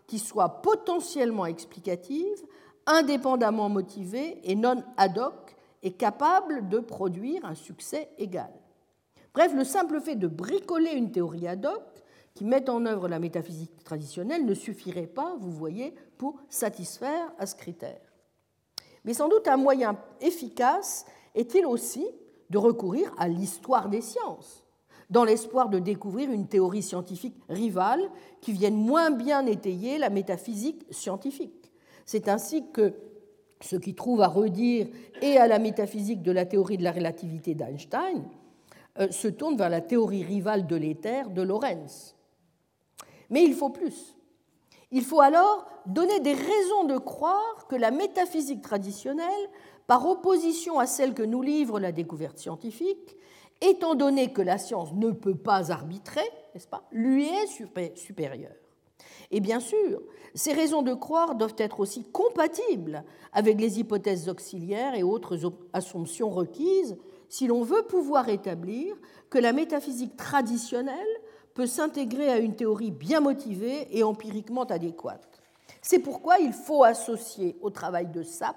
qui soit potentiellement explicative, indépendamment motivée et non ad hoc, et capable de produire un succès égal. Bref, le simple fait de bricoler une théorie ad hoc qui met en œuvre la métaphysique traditionnelle ne suffirait pas, vous voyez, pour satisfaire à ce critère. Mais sans doute un moyen efficace est-il aussi de recourir à l'histoire des sciences, dans l'espoir de découvrir une théorie scientifique rivale qui vienne moins bien étayer la métaphysique scientifique. C'est ainsi que ce qui trouve à redire et à la métaphysique de la théorie de la relativité d'Einstein euh, se tourne vers la théorie rivale de l'éther de Lorentz. Mais il faut plus. Il faut alors donner des raisons de croire que la métaphysique traditionnelle, par opposition à celle que nous livre la découverte scientifique, étant donné que la science ne peut pas arbitrer, n'est-ce pas, lui est supérieure. Et bien sûr, ces raisons de croire doivent être aussi compatibles avec les hypothèses auxiliaires et autres assumptions requises si l'on veut pouvoir établir que la métaphysique traditionnelle peut s'intégrer à une théorie bien motivée et empiriquement adéquate. C'est pourquoi il faut associer au travail de SAP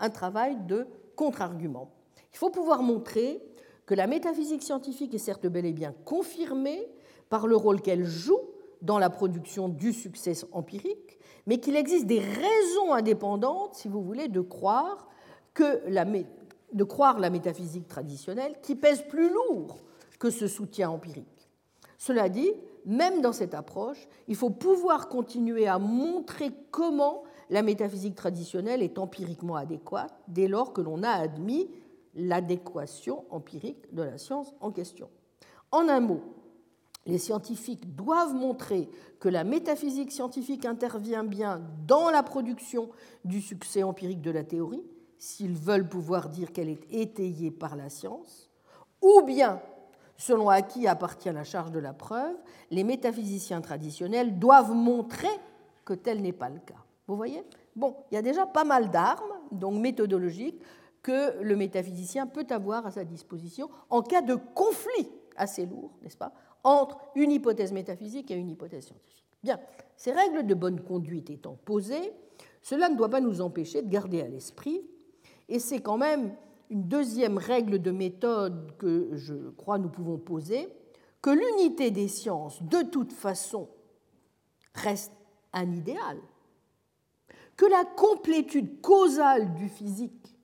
un travail de contre-argument. Il faut pouvoir montrer que la métaphysique scientifique est certes bel et bien confirmée par le rôle qu'elle joue dans la production du succès empirique, mais qu'il existe des raisons indépendantes, si vous voulez, de croire que de croire la métaphysique traditionnelle qui pèse plus lourd que ce soutien empirique. Cela dit, même dans cette approche, il faut pouvoir continuer à montrer comment la métaphysique traditionnelle est empiriquement adéquate dès lors que l'on a admis l'adéquation empirique de la science en question. En un mot, les scientifiques doivent montrer que la métaphysique scientifique intervient bien dans la production du succès empirique de la théorie, s'ils veulent pouvoir dire qu'elle est étayée par la science, ou bien, selon à qui appartient la charge de la preuve, les métaphysiciens traditionnels doivent montrer que tel n'est pas le cas. Vous voyez? Bon, il y a déjà pas mal d'armes, donc méthodologiques, que le métaphysicien peut avoir à sa disposition en cas de conflit assez lourd, n'est-ce pas, entre une hypothèse métaphysique et une hypothèse scientifique. Bien, ces règles de bonne conduite étant posées, cela ne doit pas nous empêcher de garder à l'esprit, et c'est quand même une deuxième règle de méthode que je crois nous pouvons poser, que l'unité des sciences, de toute façon, reste un idéal, que la complétude causale du physique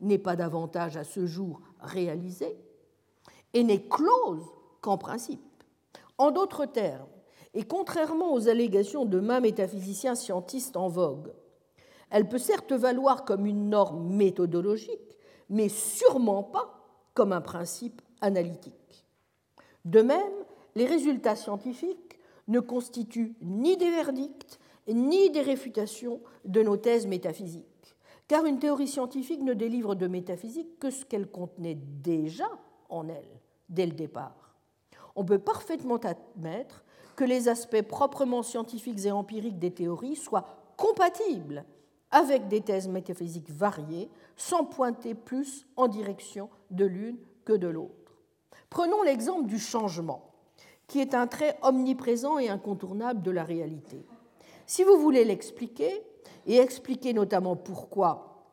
n'est pas davantage à ce jour réalisée et n'est close qu'en principe. En d'autres termes, Et contrairement aux allégations de main métaphysiciens scientistes en vogue, elle peut certes valoir comme une norme méthodologique, mais sûrement pas comme un principe analytique. De même, les résultats scientifiques ne constituent ni des verdicts ni des réfutations de nos thèses métaphysiques, car une théorie scientifique ne délivre de métaphysique que ce qu'elle contenait déjà en elle, dès le départ. On peut parfaitement admettre que les aspects proprement scientifiques et empiriques des théories soient compatibles avec des thèses métaphysiques variées, sans pointer plus en direction de l'une que de l'autre. Prenons l'exemple du changement, qui est un trait omniprésent et incontournable de la réalité. Si vous voulez l'expliquer, et expliquer notamment pourquoi,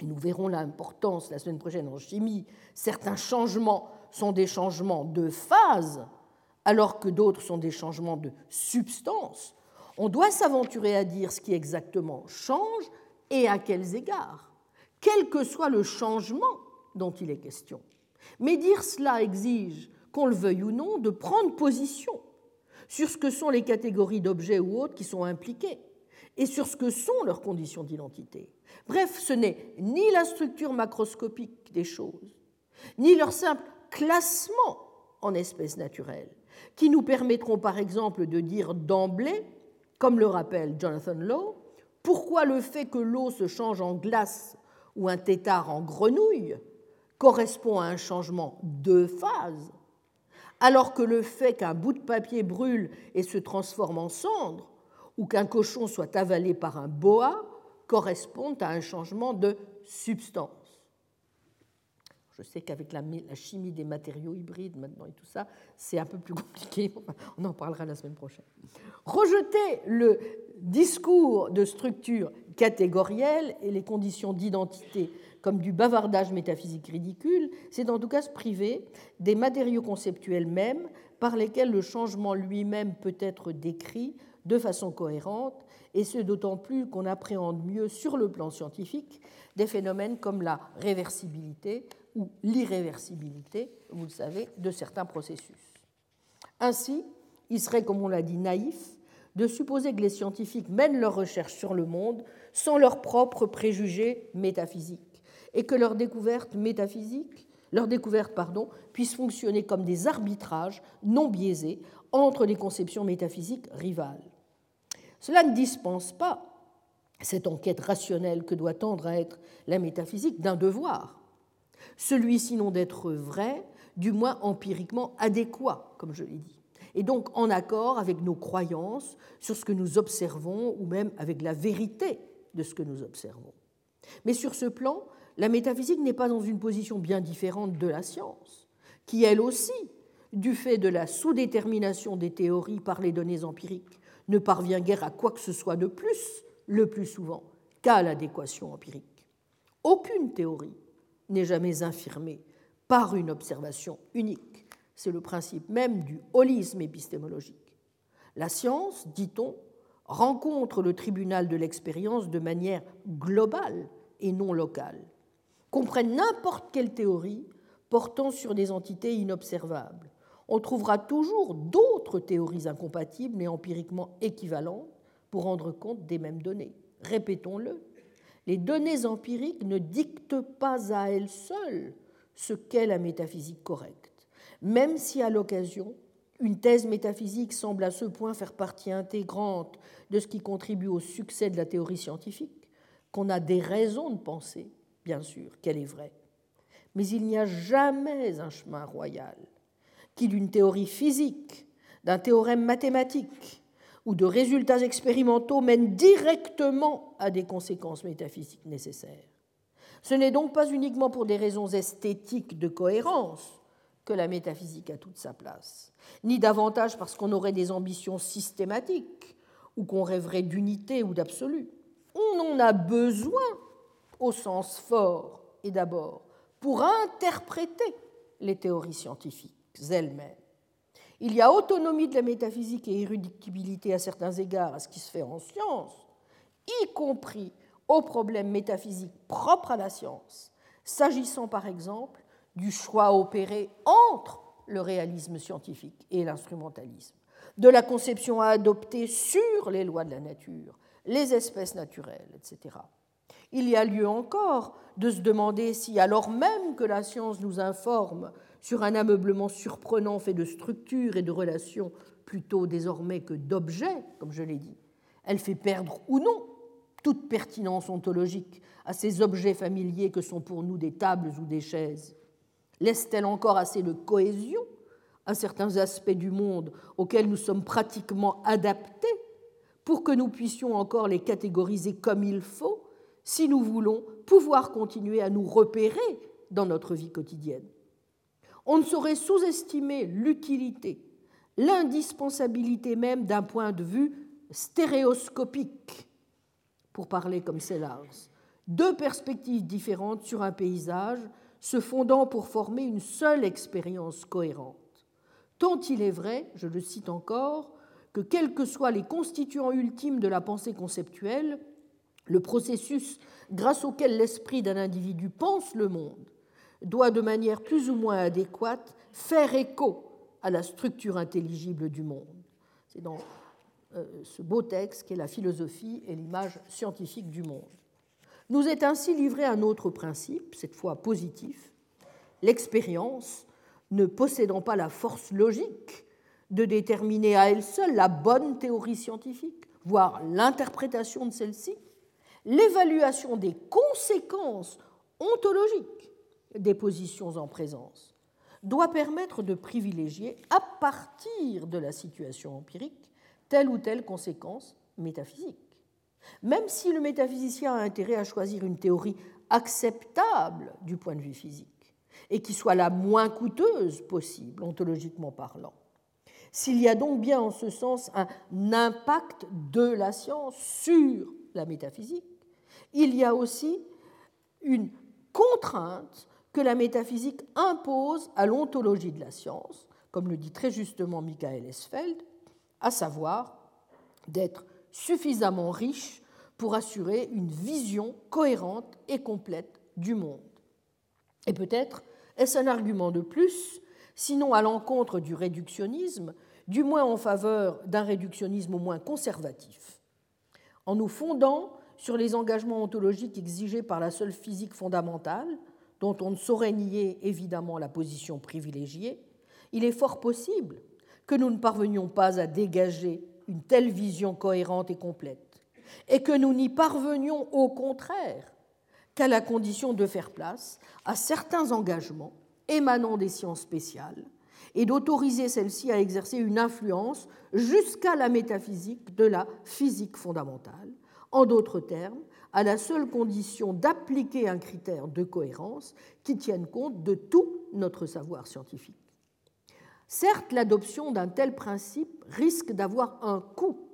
et nous verrons l'importance la semaine prochaine en chimie, certains changements sont des changements de phase, alors que d'autres sont des changements de substance, on doit s'aventurer à dire ce qui exactement change et à quels égards, quel que soit le changement dont il est question. Mais dire cela exige, qu'on le veuille ou non, de prendre position sur ce que sont les catégories d'objets ou autres qui sont impliquées et sur ce que sont leurs conditions d'identité. Bref, ce n'est ni la structure macroscopique des choses, ni leur simple classement en espèces naturelles, qui nous permettront par exemple de dire d'emblée, comme le rappelle Jonathan Lowe, pourquoi le fait que l'eau se change en glace ou un tétard en grenouille correspond à un changement de phase, alors que le fait qu'un bout de papier brûle et se transforme en cendre, ou qu'un cochon soit avalé par un boa, correspond à un changement de substance? Je sais qu'avec la, chimie des matériaux hybrides maintenant et tout ça, c'est un peu plus compliqué. On en parlera la semaine prochaine. Rejeter le discours de structure catégorielle et les conditions d'identité comme du bavardage métaphysique ridicule, c'est en tout cas se priver des matériaux conceptuels mêmes par lesquels le changement lui-même peut être décrit de façon cohérente, et ce d'autant plus qu'on appréhende mieux sur le plan scientifique des phénomènes comme la réversibilité ou l'irréversibilité, vous le savez, de certains processus. Ainsi, il serait, comme on l'a dit, naïf de supposer que les scientifiques mènent leurs recherches sur le monde sans leurs propres préjugés métaphysiques et que leurs découvertes métaphysiques, leurs découvertes pardon, puissent fonctionner comme des arbitrages non biaisés entre les conceptions métaphysiques rivales. Cela ne dispense pas cette enquête rationnelle que doit tendre à être la métaphysique d'un devoir, celui sinon d'être vrai, du moins empiriquement adéquat, comme je l'ai dit, et donc en accord avec nos croyances sur ce que nous observons ou même avec la vérité de ce que nous observons. Mais sur ce plan, la métaphysique n'est pas dans une position bien différente de la science, qui elle aussi, du fait de la sous-détermination des théories par les données empiriques, ne parvient guère à quoi que ce soit de plus, le plus souvent, qu'à l'adéquation empirique. Aucune théorie n'est jamais infirmé par une observation unique. C'est le principe même du holisme épistémologique. La science, dit-on, rencontre le tribunal de l'expérience de manière globale et non locale, comprenne n'importe quelle théorie portant sur des entités inobservables. On trouvera toujours d'autres théories incompatibles et empiriquement équivalentes pour rendre compte des mêmes données. Répétons-le, les données empiriques ne dictent pas à elles seules ce qu'est la métaphysique correcte, même si à l'occasion, une thèse métaphysique semble à ce point faire partie intégrante de ce qui contribue au succès de la théorie scientifique, qu'on a des raisons de penser, bien sûr, qu'elle est vraie. Mais il n'y a jamais un chemin royal qui, d'une théorie physique, d'un théorème mathématique, ou de résultats expérimentaux mènent directement à des conséquences métaphysiques nécessaires. Ce n'est donc pas uniquement pour des raisons esthétiques de cohérence que la métaphysique a toute sa place, ni davantage parce qu'on aurait des ambitions systématiques ou qu'on rêverait d'unité ou d'absolu. On en a besoin au sens fort et d'abord pour interpréter les théories scientifiques elles-mêmes. Il y a autonomie de la métaphysique et irréductibilité à certains égards à ce qui se fait en science, y compris aux problèmes métaphysiques propres à la science, s'agissant par exemple du choix opéré entre le réalisme scientifique et l'instrumentalisme. de la conception à adopter sur les lois de la nature, les espèces naturelles, etc. Il y a lieu encore de se demander si, alors même que la science nous informe sur un ameublement surprenant fait de structures et de relations plutôt désormais que d'objets, comme je l'ai dit, elle fait perdre ou non toute pertinence ontologique à ces objets familiers que sont pour nous des tables ou des chaises Laisse-t-elle encore assez de cohésion à certains aspects du monde auxquels nous sommes pratiquement adaptés pour que nous puissions encore les catégoriser comme il faut si nous voulons pouvoir continuer à nous repérer dans notre vie quotidienne? On ne saurait sous-estimer l'utilité, l'indispensabilité même d'un point de vue stéréoscopique, pour parler comme Sellars, deux perspectives différentes sur un paysage se fondant pour former une seule expérience cohérente. Tant il est vrai, je le cite encore, que quels que soient les constituants ultimes de la pensée conceptuelle, le processus grâce auquel l'esprit d'un individu pense le monde doit de manière plus ou moins adéquate faire écho à la structure intelligible du monde. C'est dans euh, ce beau texte qu'est la philosophie et l'image scientifique du monde. Nous est ainsi livré un autre principe, cette fois positif, l'expérience ne possédant pas la force logique de déterminer à elle seule la bonne théorie scientifique, voire l'interprétation de celle-ci, l'évaluation des conséquences ontologiques des positions en présence doit permettre de privilégier, à partir de la situation empirique, telle ou telle conséquence métaphysique. Même si le métaphysicien a intérêt à choisir une théorie acceptable du point de vue physique, et qui soit la moins coûteuse possible, ontologiquement parlant. S'il y a donc bien en ce sens un impact de la science sur la métaphysique, il y a aussi une contrainte que la métaphysique impose à l'ontologie de la science, comme le dit très justement Michael Esfeld, à savoir d'être suffisamment riche pour assurer une vision cohérente et complète du monde. Et peut-être est-ce un argument de plus, sinon à l'encontre du réductionnisme, du moins en faveur d'un réductionnisme au moins conservatif En nous fondant sur les engagements ontologiques exigés par la seule physique fondamentale, dont on ne saurait nier évidemment la position privilégiée, il est fort possible que nous ne parvenions pas à dégager une telle vision cohérente et complète, et que nous n'y parvenions au contraire qu'à la condition de faire place à certains engagements émanant des sciences spéciales et d'autoriser celles-ci à exercer une influence jusqu'à la métaphysique de la physique fondamentale, en d'autres termes, à la seule condition d'appliquer un critère de cohérence qui tienne compte de tout notre savoir scientifique. Certes, l'adoption d'un tel principe risque d'avoir un coût.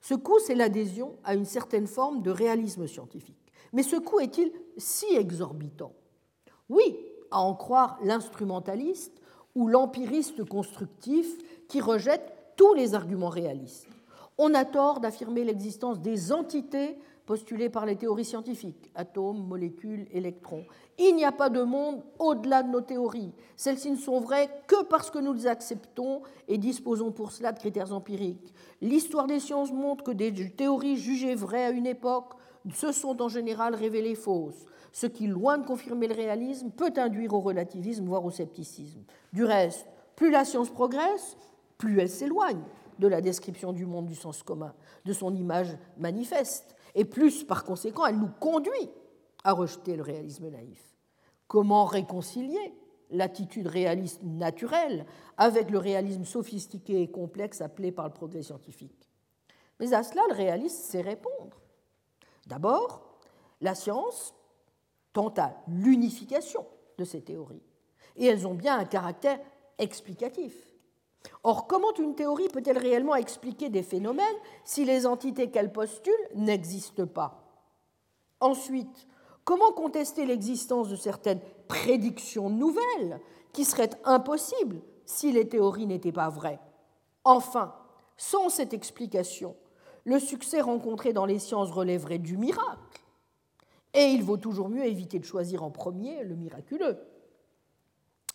Ce coût, c'est l'adhésion à une certaine forme de réalisme scientifique. Mais ce coût est-il si exorbitant? Oui, à en croire l'instrumentaliste ou l'empiriste constructif qui rejette tous les arguments réalistes. On a tort d'affirmer l'existence des entités postulées par les théories scientifiques, atomes, molécules, électrons. Il n'y a pas de monde au-delà de nos théories. Celles-ci ne sont vraies que parce que nous les acceptons et disposons pour cela de critères empiriques. L'histoire des sciences montre que des théories jugées vraies à une époque se sont en général révélées fausses ce qui, loin de confirmer le réalisme, peut induire au relativisme, voire au scepticisme. Du reste, plus la science progresse, plus elle s'éloigne de la description du monde du sens commun, de son image manifeste, et plus, par conséquent, elle nous conduit à rejeter le réalisme naïf. Comment réconcilier l'attitude réaliste naturelle avec le réalisme sophistiqué et complexe appelé par le progrès scientifique? Mais à cela, le réaliste sait répondre. D'abord, la science tend à l'unification de ces théories. Et elles ont bien un caractère explicatif. Or, comment une théorie peut-elle réellement expliquer des phénomènes si les entités qu'elle postule n'existent pas? Ensuite, comment contester l'existence de certaines prédictions nouvelles qui seraient impossibles si les théories n'étaient pas vraies? Enfin, sans cette explication, le succès rencontré dans les sciences relèverait du miracle. Et il vaut toujours mieux éviter de choisir en premier le miraculeux.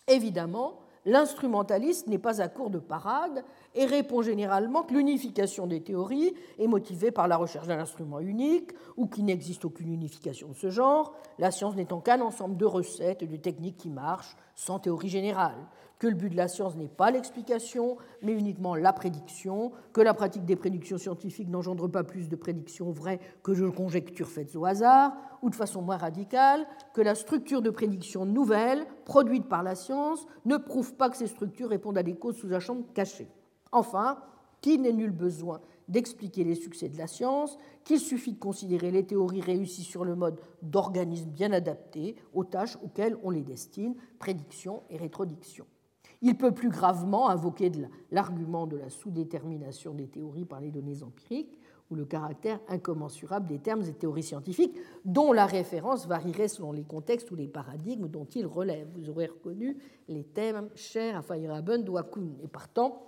Évidemment, l'instrumentaliste n'est pas à court de parade et répond généralement que l'unification des théories est motivée par la recherche d'un instrument unique ou qu'il n'existe aucune unification de ce genre, la science n'étant qu'un ensemble de recettes et de techniques qui marchent sans théorie générale que le but de la science n'est pas l'explication, mais uniquement la prédiction, que la pratique des prédictions scientifiques n'engendre pas plus de prédictions vraies que de conjectures faites au hasard, ou de façon moins radicale, que la structure de prédiction nouvelle, produite par la science, ne prouve pas que ces structures répondent à des causes sous un champ caché. Enfin, qu'il n'est nul besoin d'expliquer les succès de la science, qu'il suffit de considérer les théories réussies sur le mode d'organismes bien adaptés aux tâches auxquelles on les destine, prédiction et rétrodiction. Il peut plus gravement invoquer l'argument de la sous-détermination des théories par les données empiriques ou le caractère incommensurable des termes et théories scientifiques, dont la référence varierait selon les contextes ou les paradigmes dont ils relèvent. Vous aurez reconnu les thèmes chers à Feyerabend ou à Kuhn, et partant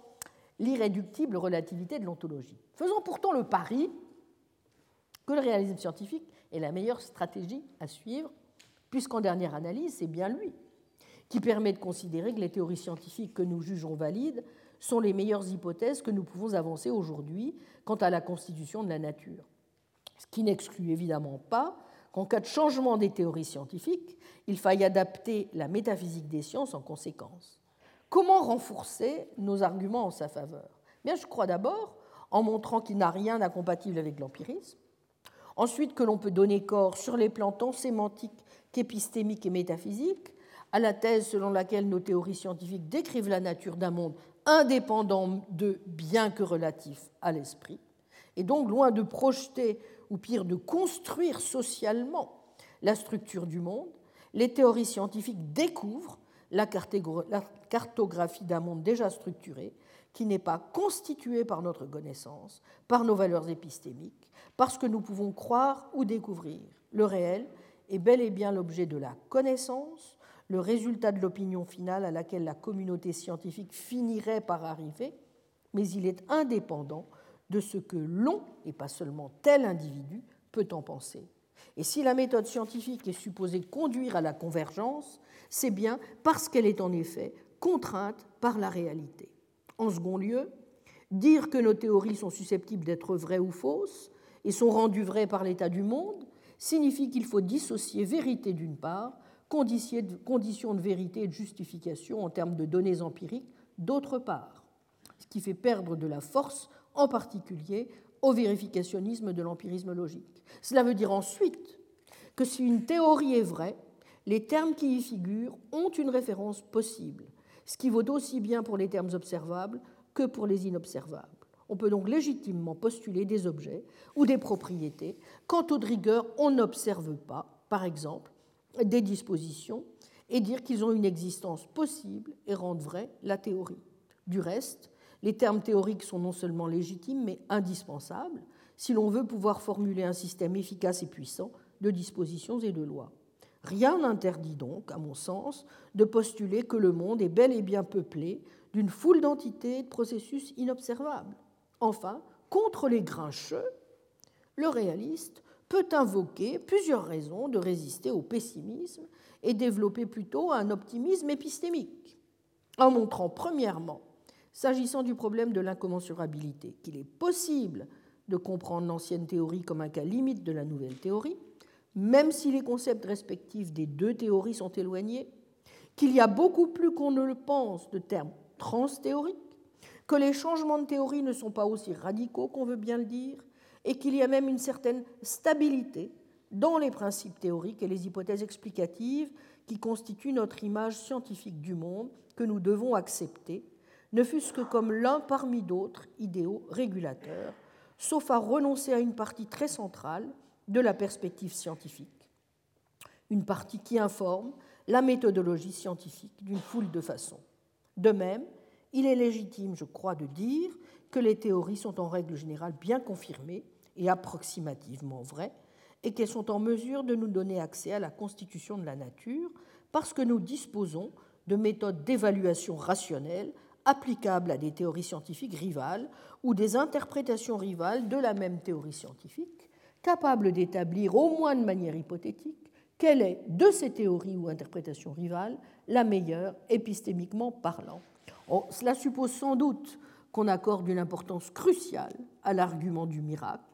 l'irréductible relativité de l'ontologie. Faisons pourtant le pari que le réalisme scientifique est la meilleure stratégie à suivre, puisqu'en dernière analyse, c'est bien lui qui permet de considérer que les théories scientifiques que nous jugeons valides sont les meilleures hypothèses que nous pouvons avancer aujourd'hui quant à la constitution de la nature. Ce qui n'exclut évidemment pas qu'en cas de changement des théories scientifiques, il faille adapter la métaphysique des sciences en conséquence. Comment renforcer nos arguments en sa faveur? Bien, Je crois d'abord en montrant qu'il n'a rien d'incompatible avec l'empirisme, ensuite que l'on peut donner corps sur les plans tant sémantiques qu'épistémiques et métaphysiques à la thèse selon laquelle nos théories scientifiques décrivent la nature d'un monde indépendant de, bien que relatif à l'esprit, et donc loin de projeter, ou pire de construire socialement la structure du monde, les théories scientifiques découvrent la cartographie d'un monde déjà structuré, qui n'est pas constitué par notre connaissance, par nos valeurs épistémiques, parce que nous pouvons croire ou découvrir. Le réel est bel et bien l'objet de la connaissance, le résultat de l'opinion finale à laquelle la communauté scientifique finirait par arriver, mais il est indépendant de ce que l'on, et pas seulement tel individu, peut en penser. Et si la méthode scientifique est supposée conduire à la convergence, c'est bien parce qu'elle est en effet contrainte par la réalité. En second lieu, dire que nos théories sont susceptibles d'être vraies ou fausses et sont rendues vraies par l'état du monde signifie qu'il faut dissocier vérité d'une part conditions de vérité et de justification en termes de données empiriques, d'autre part, ce qui fait perdre de la force, en particulier au vérificationnisme de l'empirisme logique. Cela veut dire ensuite que si une théorie est vraie, les termes qui y figurent ont une référence possible, ce qui vaut aussi bien pour les termes observables que pour les inobservables. On peut donc légitimement postuler des objets ou des propriétés quand, de rigueur, on n'observe pas, par exemple, des dispositions et dire qu'ils ont une existence possible et rendre vraie la théorie. Du reste, les termes théoriques sont non seulement légitimes, mais indispensables si l'on veut pouvoir formuler un système efficace et puissant de dispositions et de lois. Rien n'interdit donc, à mon sens, de postuler que le monde est bel et bien peuplé d'une foule d'entités et de processus inobservables. Enfin, contre les grincheux, le réaliste peut invoquer plusieurs raisons de résister au pessimisme et développer plutôt un optimisme épistémique, en montrant premièrement, s'agissant du problème de l'incommensurabilité, qu'il est possible de comprendre l'ancienne théorie comme un cas limite de la nouvelle théorie, même si les concepts respectifs des deux théories sont éloignés, qu'il y a beaucoup plus qu'on ne le pense de termes transthéoriques, que les changements de théorie ne sont pas aussi radicaux qu'on veut bien le dire, et qu'il y a même une certaine stabilité dans les principes théoriques et les hypothèses explicatives qui constituent notre image scientifique du monde que nous devons accepter, ne fût-ce que comme l'un parmi d'autres idéaux régulateurs, sauf à renoncer à une partie très centrale de la perspective scientifique, une partie qui informe la méthodologie scientifique d'une foule de façons. De même, il est légitime, je crois, de dire que les théories sont en règle générale bien confirmées et approximativement vraies, et qu'elles sont en mesure de nous donner accès à la constitution de la nature parce que nous disposons de méthodes d'évaluation rationnelle applicables à des théories scientifiques rivales ou des interprétations rivales de la même théorie scientifique, capables d'établir au moins de manière hypothétique quelle est de ces théories ou interprétations rivales la meilleure épistémiquement parlant. cela suppose sans doute qu'on accorde une importance cruciale à l'argument du miracle,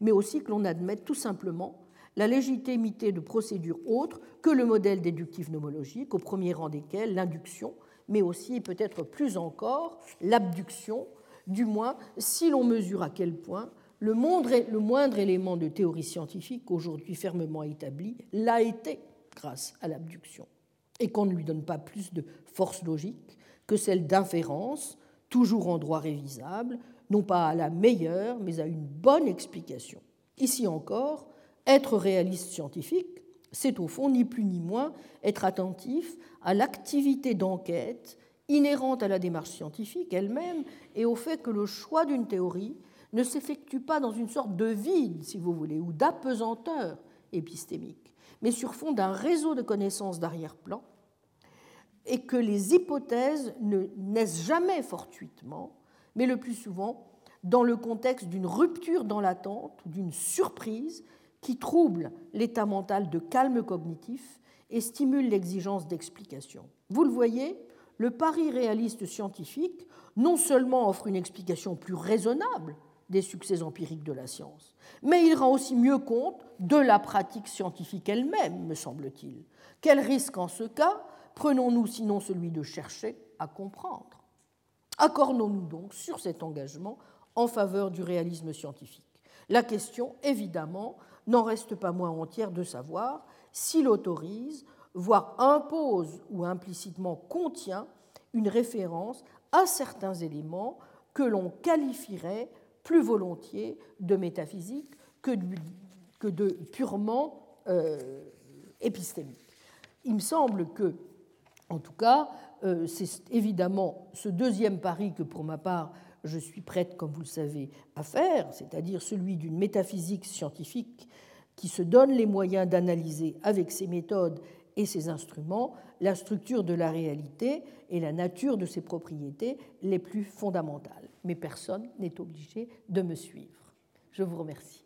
mais aussi que l'on admette tout simplement la légitimité de procédures autres que le modèle déductif nomologique, au premier rang desquels l'induction, mais aussi peut-être plus encore l'abduction, du moins si l'on mesure à quel point le moindre élément de théorie scientifique aujourd'hui fermement établi l'a été grâce à l'abduction, et qu'on ne lui donne pas plus de force logique que celle d'inférence, toujours en droit révisable, non pas à la meilleure, mais à une bonne explication. Ici encore, être réaliste scientifique, c'est au fond ni plus ni moins être attentif à l'activité d'enquête inhérente à la démarche scientifique elle-même et au fait que le choix d'une théorie ne s'effectue pas dans une sorte de vide, si vous voulez, ou d'apesanteur épistémique, mais sur fond d'un réseau de connaissances d'arrière-plan, et que les hypothèses ne naissent jamais fortuitement, mais le plus souvent dans le contexte d'une rupture dans l'attente ou d'une surprise qui trouble l'état mental de calme cognitif et stimule l'exigence d'explication. Vous le voyez, le pari réaliste scientifique non seulement offre une explication plus raisonnable des succès empiriques de la science. Mais il rend aussi mieux compte de la pratique scientifique elle-même, me semble-t-il. Quel risque en ce cas prenons-nous sinon celui de chercher à comprendre? Accordons-nous donc sur cet engagement en faveur du réalisme scientifique. La question, évidemment, n'en reste pas moins entière de savoir s'il autorise, voire impose ou implicitement contient une référence à certains éléments que l'on qualifierait plus volontiers de métaphysique que de, purement euh, épistémique. Il me semble que, en tout cas, c'est évidemment ce deuxième pari que, pour ma part, je suis prête, comme vous le savez, à faire, c'est-à-dire celui d'une métaphysique scientifique qui se donne les moyens d'analyser avec ses méthodes et ses instruments la structure de la réalité et la nature de ses propriétés les plus fondamentales. Mais personne n'est obligé de me suivre. Je vous remercie.